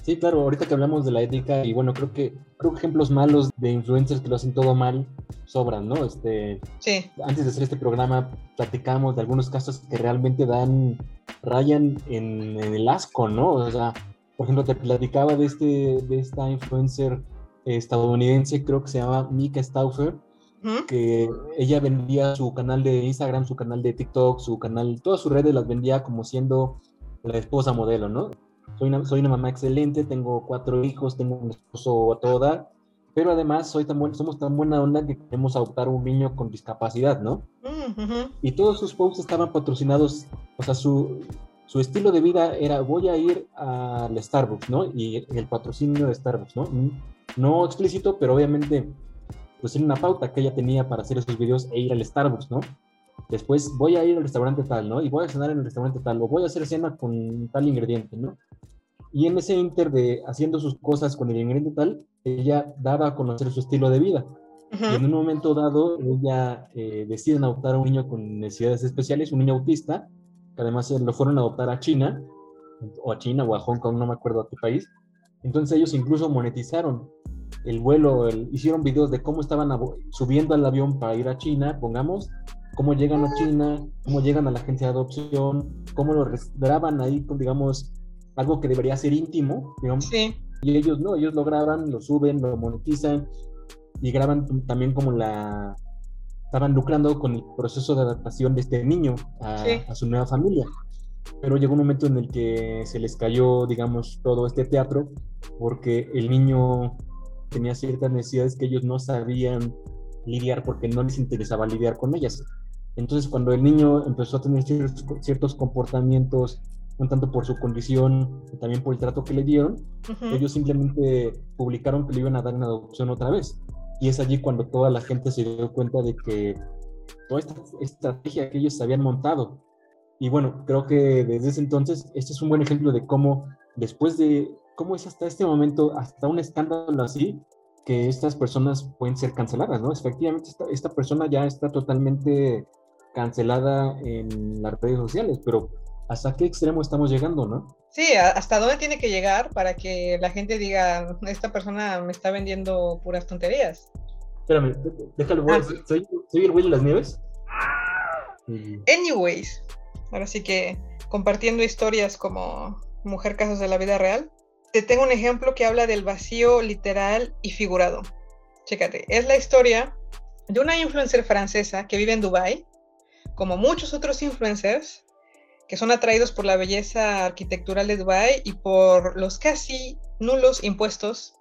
Sí, claro, ahorita que hablamos de la ética, y bueno, creo que, creo que ejemplos malos de influencers que lo hacen todo mal sobran, ¿no? Este, sí. Antes de hacer este programa, platicamos de algunos casos que realmente dan, rayan en, en el asco, ¿no? O sea, por ejemplo, te platicaba de, este, de esta influencer estadounidense, creo que se llama Mika Stauffer, que ella vendía su canal de Instagram, su canal de TikTok, su canal, todas sus redes las vendía como siendo la esposa modelo, ¿no? soy una, soy una mamá excelente, tengo cuatro hijos, tengo un esposo a toda pero además soy tan somos tan buena onda que queremos adoptar un niño con discapacidad, ¿no? Y todos sus posts estaban patrocinados, o sea, su, su estilo de vida era voy a ir al Starbucks, ¿no? Y el patrocinio de Starbucks, ¿no? No explícito, pero obviamente pues era una pauta que ella tenía para hacer esos videos e ir al Starbucks, ¿no? Después voy a ir al restaurante tal, ¿no? Y voy a cenar en el restaurante tal, o voy a hacer cena con tal ingrediente, ¿no? Y en ese inter de haciendo sus cosas con el ingrediente tal, ella daba a conocer su estilo de vida. Y en un momento dado, ella eh, decide adoptar a un niño con necesidades especiales, un niño autista, que además lo fueron a adoptar a China, o a China o a Hong Kong, no me acuerdo a qué país. Entonces ellos incluso monetizaron el vuelo, hicieron videos de cómo estaban subiendo al avión para ir a China, pongamos, cómo llegan a China, cómo llegan a la agencia de adopción, cómo lo graban ahí, digamos, algo que debería ser íntimo, digamos. Sí. Y ellos no, ellos lo graban, lo suben, lo monetizan y graban también como la... Estaban lucrando con el proceso de adaptación de este niño a, a su nueva familia. Pero llegó un momento en el que se les cayó, digamos, todo este teatro porque el niño tenía ciertas necesidades que ellos no sabían lidiar porque no les interesaba lidiar con ellas. Entonces, cuando el niño empezó a tener ciertos comportamientos un tanto por su condición, también por el trato que le dieron, ellos simplemente publicaron que le iban a dar una adopción otra vez. Y es allí cuando toda la gente se dio cuenta de que toda esta estrategia que ellos habían montado. Y bueno, creo que desde ese entonces, este es un buen ejemplo de cómo después de, cómo es hasta este momento, hasta un escándalo así, que estas personas pueden ser canceladas, ¿no? Efectivamente, esta, esta persona ya está totalmente cancelada en las redes sociales, pero hasta qué extremo estamos llegando, ¿no? Sí, hasta dónde tiene que llegar para que la gente diga, esta persona me está vendiendo puras tonterías. Espérame, déjalo, ah. ¿Soy, ¿soy, el güey de las nieves? Anyways, ahora sí que compartiendo historias como mujer casos de la vida real. Te tengo un ejemplo que habla del vacío literal y figurado. Chécate, es la historia de una influencer francesa que vive en Dubai, como muchos otros influencers que son atraídos por la belleza arquitectural de Dubai y por los casi nulos impuestos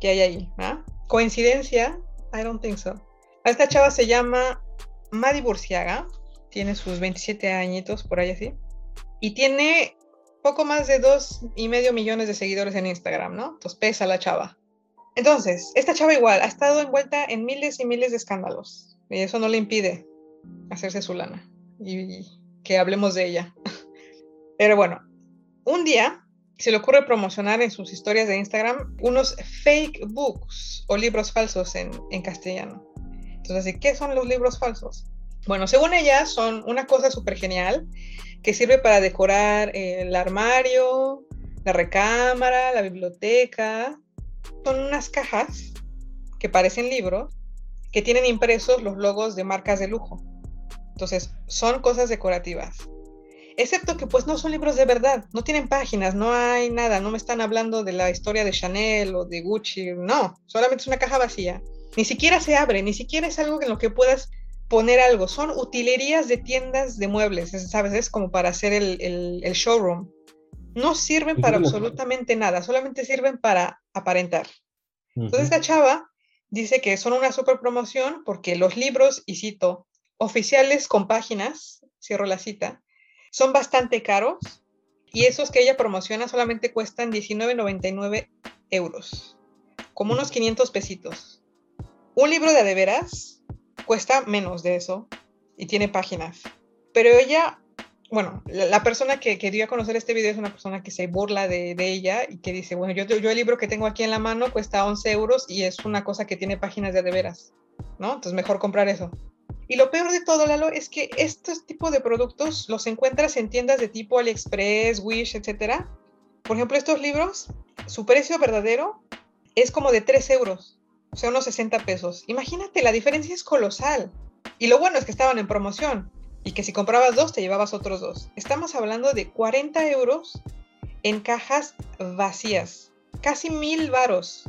que hay ahí. ¿ah? ¿Coincidencia? I don't think so. Esta chava se llama Madi Burciaga, tiene sus 27 añitos, por ahí así, y tiene poco más de dos y medio millones de seguidores en Instagram, ¿no? Entonces pesa la chava. Entonces, esta chava igual ha estado envuelta en miles y miles de escándalos, y eso no le impide hacerse su lana y que hablemos de ella. Pero bueno, un día se le ocurre promocionar en sus historias de Instagram unos fake books o libros falsos en, castellano. Entonces, ¿qué son los libros falsos? Bueno, según ella, son una cosa súper genial que sirve para decorar el armario, la recámara, la biblioteca. Son unas cajas que parecen libros que tienen impresos los logos de marcas de lujo. Entonces, son cosas decorativas excepto que pues no son libros de verdad, no tienen páginas, no hay nada, no me están hablando de la historia de Chanel o de Gucci, no, solamente es una caja vacía. Ni siquiera se abre, ni siquiera es algo en lo que puedas poner algo, son utilerías de tiendas de muebles, ¿sabes? Es como para hacer el, showroom. No sirven para absolutamente nada, solamente sirven para aparentar. Entonces esta chava dice que son una super promoción porque los libros, y cito, oficiales con páginas, cierro la cita, son bastante caros y esos que ella promociona solamente cuestan 19.99 euros, como unos 500 pesitos. Un libro de adeveras cuesta menos de eso y tiene páginas. Pero ella, bueno, la, persona que, dio a conocer este video es una persona que se burla de, ella y que dice, bueno, yo, yo el libro que tengo aquí en la mano cuesta 11 euros y es una cosa que tiene páginas de adeveras, ¿no? Entonces mejor comprar eso. Y lo peor de todo, Lalo, es que estos tipos de productos los encuentras en tiendas de tipo AliExpress, Wish, etc. Por ejemplo, estos libros, su precio verdadero es como de 3 euros, sea, unos 60 pesos. Imagínate, la diferencia es colosal. Y lo bueno es que estaban en promoción y que si comprabas dos te llevabas otros dos. Estamos hablando de 40 euros en cajas vacías, casi mil varos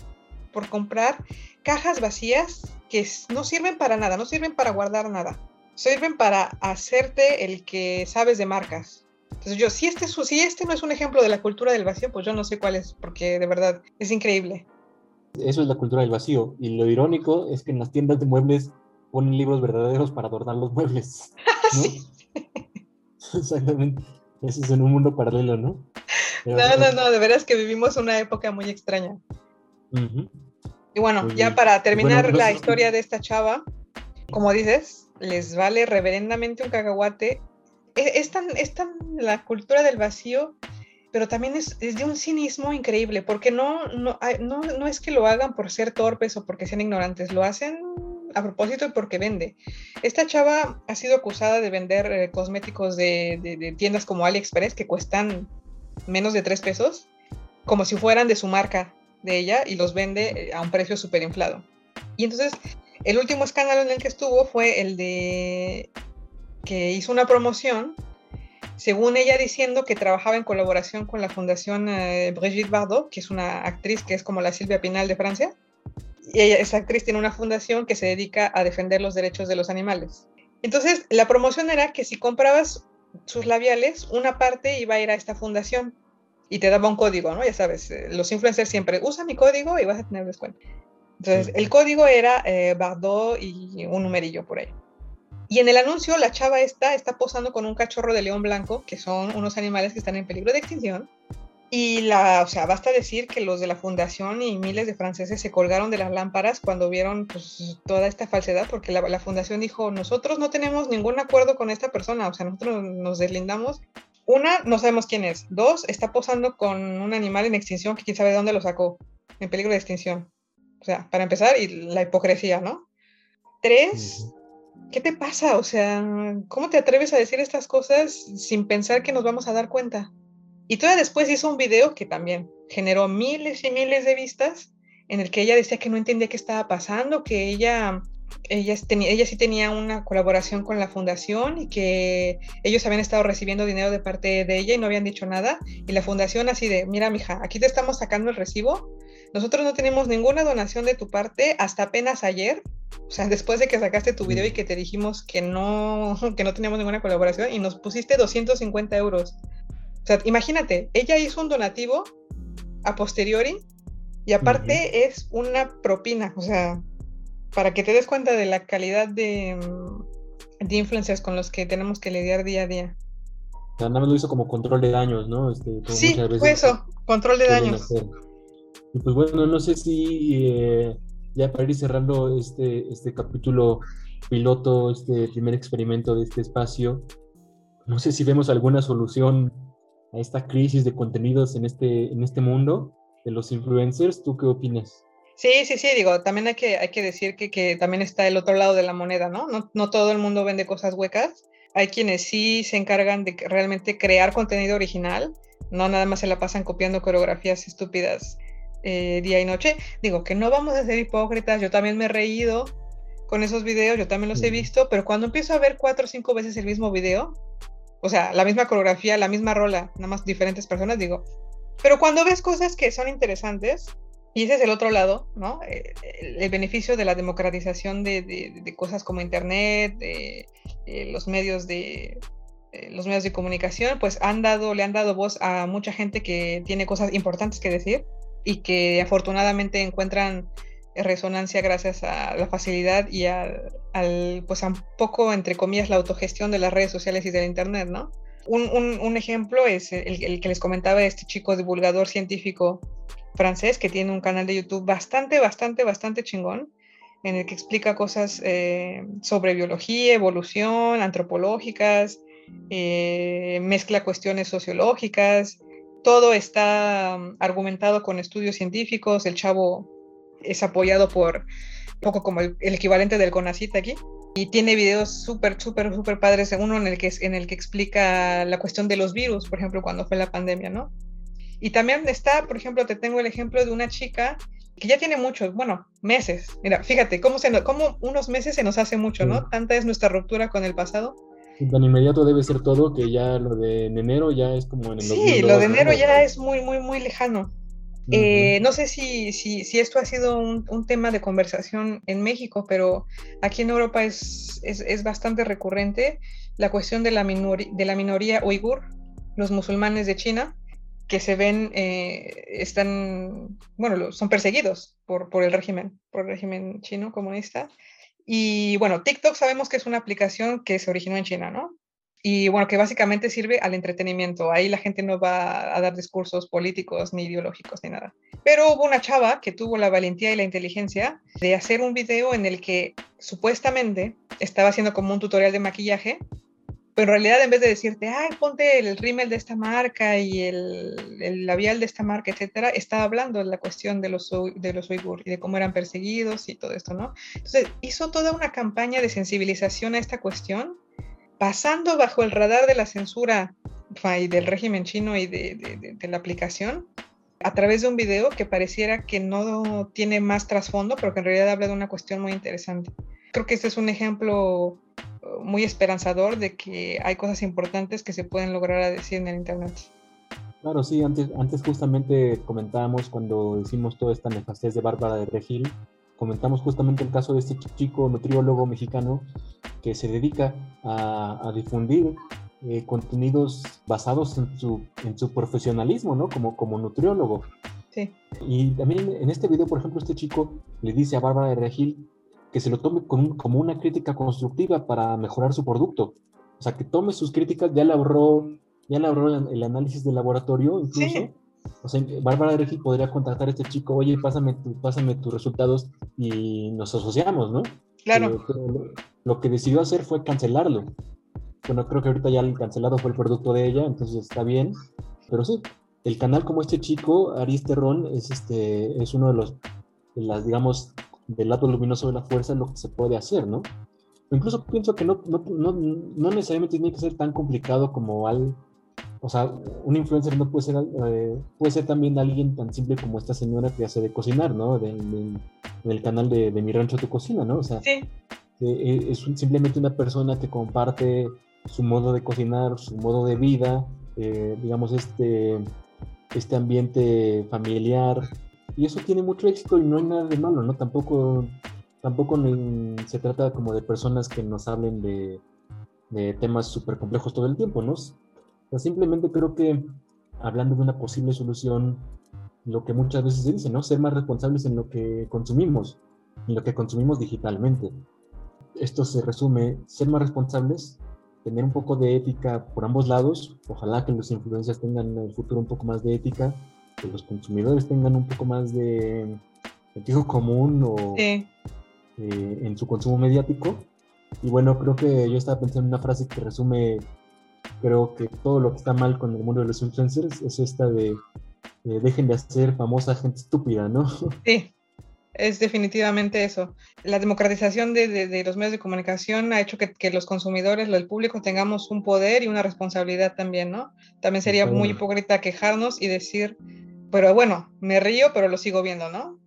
por comprar cajas vacías que no sirven para nada, no sirven para guardar nada, sirven para hacerte el que sabes de marcas. Entonces yo, si este, si este no es un ejemplo de la cultura del vacío, pues yo no sé cuál es, porque de verdad es increíble. Eso es la cultura del vacío. Y lo irónico es que en las tiendas de muebles ponen libros verdaderos para adornar los muebles. sí. Exactamente. Eso es en un mundo paralelo, ¿no? no, no, no, de veras que vivimos una época muy extraña. Y bueno, ya para terminar la historia de esta chava, como dices, les vale reverendamente un cacahuate. E, es, tan, es tan la cultura del vacío, pero también es, es, de un cinismo increíble, porque no, no, no, no es que lo hagan por ser torpes o porque sean ignorantes, lo hacen a propósito porque vende. Esta chava ha sido acusada de vender eh, cosméticos de, de, de, tiendas como AliExpress que cuestan menos de tres pesos, como si fueran de su marca de ella y los vende eh, a un precio súper inflado. Y entonces, el último escándalo en el que estuvo fue el de que hizo una promoción, según ella diciendo que trabajaba en colaboración con la Fundación eh, Brigitte Bardot, que es una actriz que es como la Silvia Pinal de Francia. Y ella, esa actriz tiene una fundación que se dedica a defender los derechos de los animales. Entonces, la promoción era que si comprabas sus labiales, una parte iba a ir a esta fundación y te daba un código, ¿no? Ya sabes, eh, los influencers siempre usa mi código y vas a tener descuento. Entonces, el código era eh, Bardot y un numerillo por ahí. Y en el anuncio, la chava esta está posando con un cachorro de león blanco, que son unos animales que están en peligro de extinción. Y la, o sea, basta decir que los de la fundación y miles de franceses se colgaron de las lámparas cuando vieron pues, toda esta falsedad, porque la, la fundación dijo, nosotros no tenemos ningún acuerdo con esta persona, o sea, nosotros nos deslindamos una, no sabemos quién es. Dos, está posando con un animal en extinción que quién sabe de dónde lo sacó, en peligro de extinción. O sea, para empezar, y la hipocresía, ¿no? Tres, ¿qué te pasa? O sea, ¿cómo te atreves a decir estas cosas sin pensar que nos vamos a dar cuenta? Y todavía después hizo un video que también generó miles y miles de vistas, en el que ella decía que no entendía qué estaba pasando, que ella ella, ella sí tenía una colaboración con la fundación y que ellos habían estado recibiendo dinero de parte de ella y no habían dicho nada. Y la fundación así de, mira, mija, aquí te estamos sacando el recibo. Nosotros no tenemos ninguna donación de tu parte hasta apenas ayer. O sea, después de que sacaste tu video y que te dijimos que no, que no teníamos ninguna colaboración y nos pusiste 250 euros. O sea, imagínate, ella hizo un donativo a posteriori y aparte es una propina. O sea, para que te des cuenta de la calidad de, mm, de influencers con los que tenemos que lidiar día a día. Nada más lo hizo como control de daños, ¿no? Este, sí, fue eso, control de daños. Y pues bueno, no sé si eh, ya para ir cerrando este, este capítulo piloto, este primer experimento de este espacio, no sé si vemos alguna solución a esta crisis de contenidos en este, en este mundo de los influencers. ¿Tú qué opinas? Sí, sí, sí, digo, también hay que, hay que decir que, que, también está el otro lado de la moneda, ¿no? ¿no? No todo el mundo vende cosas huecas. Hay quienes sí se encargan de realmente crear contenido original, no nada más se la pasan copiando coreografías estúpidas eh, día y noche. Digo, que no vamos a ser hipócritas, yo también me he reído con esos videos, yo también los he visto, pero cuando empiezo a ver cuatro o cinco veces el mismo video, o sea, la misma coreografía, la misma rola, nada más diferentes personas, digo, pero cuando ves cosas que son interesantes, y ese es el otro lado, ¿no? Eh, el, beneficio de la democratización de, cosas como Internet, de, eh, los medios de eh, los medios de comunicación, pues han dado, le han dado voz a mucha gente que tiene cosas importantes que decir y que afortunadamente encuentran resonancia gracias a la facilidad y al, pues un poco, entre comillas, la autogestión de las redes sociales y del Internet, ¿no? Un, ejemplo es el, el, que les comentaba este chico divulgador científico francés que tiene un canal de YouTube bastante, bastante, bastante chingón, en el que explica cosas eh, sobre biología, evolución, antropológicas, eh, mezcla cuestiones sociológicas, todo está mm, argumentado con estudios científicos, el chavo es apoyado por un poco como el, equivalente del CONACIT aquí, y tiene videos súper, súper, súper padres, uno en el, que, en el que explica la cuestión de los virus, por ejemplo, cuando fue la pandemia, ¿no? Y también está, por ejemplo, te tengo el ejemplo de una chica que ya tiene muchos, bueno, meses. Mira, fíjate cómo, se cómo unos meses se nos hace mucho, ¿no? Tanta es nuestra ruptura con el pasado. Tan inmediato debe ser todo que ya lo de enero ya es como en el Sí, lo de enero ya es muy, muy, muy lejano. Eh, no sé si, si, si, esto ha sido un, un, tema de conversación en México, pero aquí en Europa es, es, es bastante recurrente la cuestión de la, de la minoría uigur, los musulmanes de China, que se ven, eh, están, bueno, son perseguidos por, por el régimen, por el régimen chino comunista. Y bueno, TikTok sabemos que es una aplicación que se originó en China, ¿no? Y bueno, que básicamente sirve al entretenimiento. Ahí la gente no va a dar discursos políticos ni ideológicos ni nada. Pero hubo una chava que tuvo la valentía y la inteligencia de hacer un video en el que supuestamente estaba haciendo como un tutorial de maquillaje pero en realidad en vez de decirte, ay, ponte el rímel de esta marca y el, el, labial de esta marca, etcétera, estaba hablando de la cuestión de los, de los uigur y de cómo eran perseguidos y todo esto, ¿no? Entonces hizo toda una campaña de sensibilización a esta cuestión, pasando bajo el radar de la censura y del régimen chino y de, de, de la aplicación, a través de un video que pareciera que no tiene más trasfondo, pero que en realidad habla de una cuestión muy interesante. Creo que este es un ejemplo muy esperanzador de que hay cosas importantes que se pueden lograr a decir en el Internet. Claro, sí, antes, antes justamente comentábamos cuando hicimos toda esta nefastez de Bárbara de Regil, comentamos justamente el caso de este chico nutriólogo mexicano que se dedica a, difundir eh, contenidos basados en su, en su profesionalismo, ¿no? Como, como nutriólogo. Sí. Y también en este video, por ejemplo, este chico le dice a Bárbara de Regil que se lo tome como una crítica constructiva para mejorar su producto. O sea, que tome sus críticas, ya le ahorró, ya le ahorró el, análisis de laboratorio incluso. O sea, Bárbara de Regil podría contactar a este chico, oye, pásame, pásame tus resultados y nos asociamos, ¿no? Claro. lo, lo, que decidió hacer fue cancelarlo. Bueno, creo que ahorita ya el cancelado fue el producto de ella, entonces está bien. Pero sí, el canal como este chico, Aris Terrón, es, este, es uno de los, de las, digamos, del lado luminoso de la fuerza es lo que se puede hacer, ¿no? incluso pienso que no, no, no, no, necesariamente tiene que ser tan complicado como al... O sea, un influencer no puede ser, eh, puede ser también alguien tan simple como esta señora que hace de cocinar, ¿no? De, en el canal de, de Mi Rancho Tu Cocina, ¿no? O sea, Sí, eh, es un- simplemente una persona que comparte su modo de cocinar, su modo de vida, eh, digamos, este, este ambiente familiar. Y eso tiene mucho éxito y no hay nada de malo, ¿no? Tampoco, tampoco se trata como de personas que nos hablen de, de temas súper complejos todo el tiempo, ¿no? O sea, simplemente creo que hablando de una posible solución, lo que muchas veces se dice, ¿no? Ser más responsables en lo que consumimos, en lo que consumimos digitalmente esto se resume, ser más responsables, tener un poco de ética por ambos lados, ojalá que los influencers tengan en el futuro un poco más de ética, que los consumidores tengan un poco más de sentido común o sí, eh, en su consumo mediático. Y bueno, creo que yo estaba pensando en una frase que resume, creo que todo lo que está mal con el mundo de los influencers es esta de eh, dejen de hacer famosa gente estúpida, ¿no? sí. Es definitivamente eso. La democratización de, de- de los medios de comunicación ha hecho que, que los consumidores, el público, tengamos un poder y una responsabilidad también, ¿no? También sería muy hipócrita quejarnos y decir, pero bueno, me río, pero lo sigo viendo, ¿no?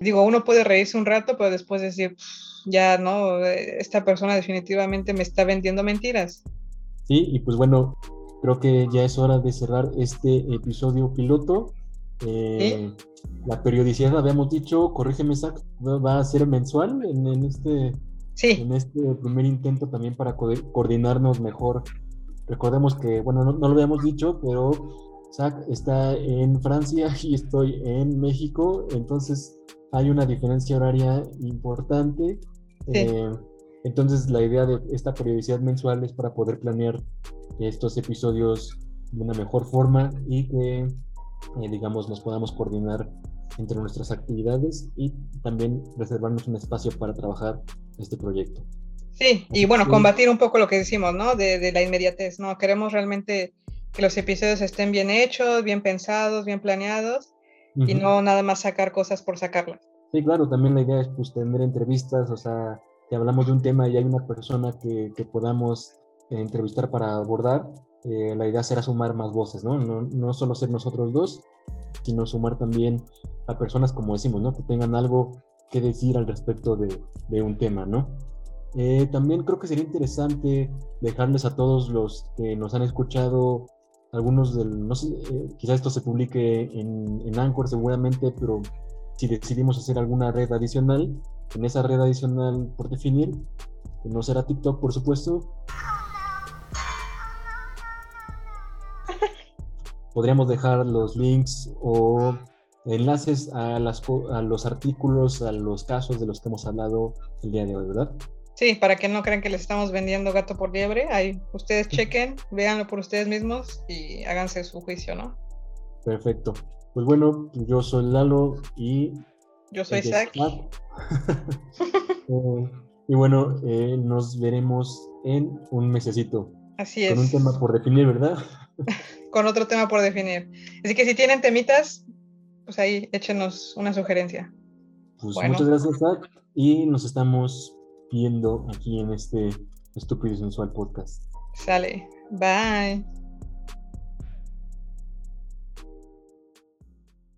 Digo, uno puede reírse un rato, pero después decir, "Pff, ya, ¿no? Esta persona definitivamente me está vendiendo mentiras. Sí, y pues bueno, creo que ya es hora de cerrar este episodio piloto. Eh, La periodicidad, habíamos dicho, corrígeme, Zach, va a ser mensual en, en este, Sí, en este primer intento también para co- coordinarnos mejor. Recordemos que, bueno, no, no lo habíamos dicho, pero Zach está en Francia y estoy en México, entonces hay una diferencia horaria importante. Eh, entonces la idea de esta periodicidad mensual es para poder planear estos episodios de una mejor forma y que, eh, digamos, nos podamos coordinar entre nuestras actividades y también reservarnos un espacio para trabajar este proyecto. Sí, y bueno, que- combatir un poco lo que decimos, ¿no? De, de la inmediatez, ¿no? Queremos realmente que los episodios estén bien hechos, bien pensados, bien planeados y Ujú. no nada más sacar cosas por sacarlas. Sí, claro, también la idea es pues tener entrevistas, o sea, si hablamos de un tema y hay una persona que, que podamos eh, entrevistar para abordar, eh, la idea será sumar más voces, ¿no? ¿no? No solo ser nosotros dos, sino sumar también a personas, como decimos, ¿no? Que tengan algo que decir al respecto de, un tema, ¿no? Eh, también creo que sería interesante dejarles a todos los que nos han escuchado, algunos del, no sé, eh, quizás esto se publique en, en Anchor seguramente, pero si decidimos hacer alguna red adicional, en esa red adicional por definir, no será TikTok, por supuesto. Podríamos dejar los links o enlaces a, las, a los artículos, a los casos de los que hemos hablado el día de hoy, ¿verdad? Sí, para que no crean que les estamos vendiendo gato por liebre, ahí ustedes chequen, véanlo por ustedes mismos y háganse su juicio, ¿no? Perfecto. Pues bueno, yo soy Lalo y Yo soy es Mac. Eh, y bueno, eh, nos veremos en un mesecito Así con un es. tema por definir, ¿verdad? Con otro tema por definir. Así que si tienen temitas, pues ahí échenos una sugerencia. Pues Bueno. muchas gracias, Zach, y nos estamos viendo aquí en este Estúpido y Sensual Podcast. Sale. Bye.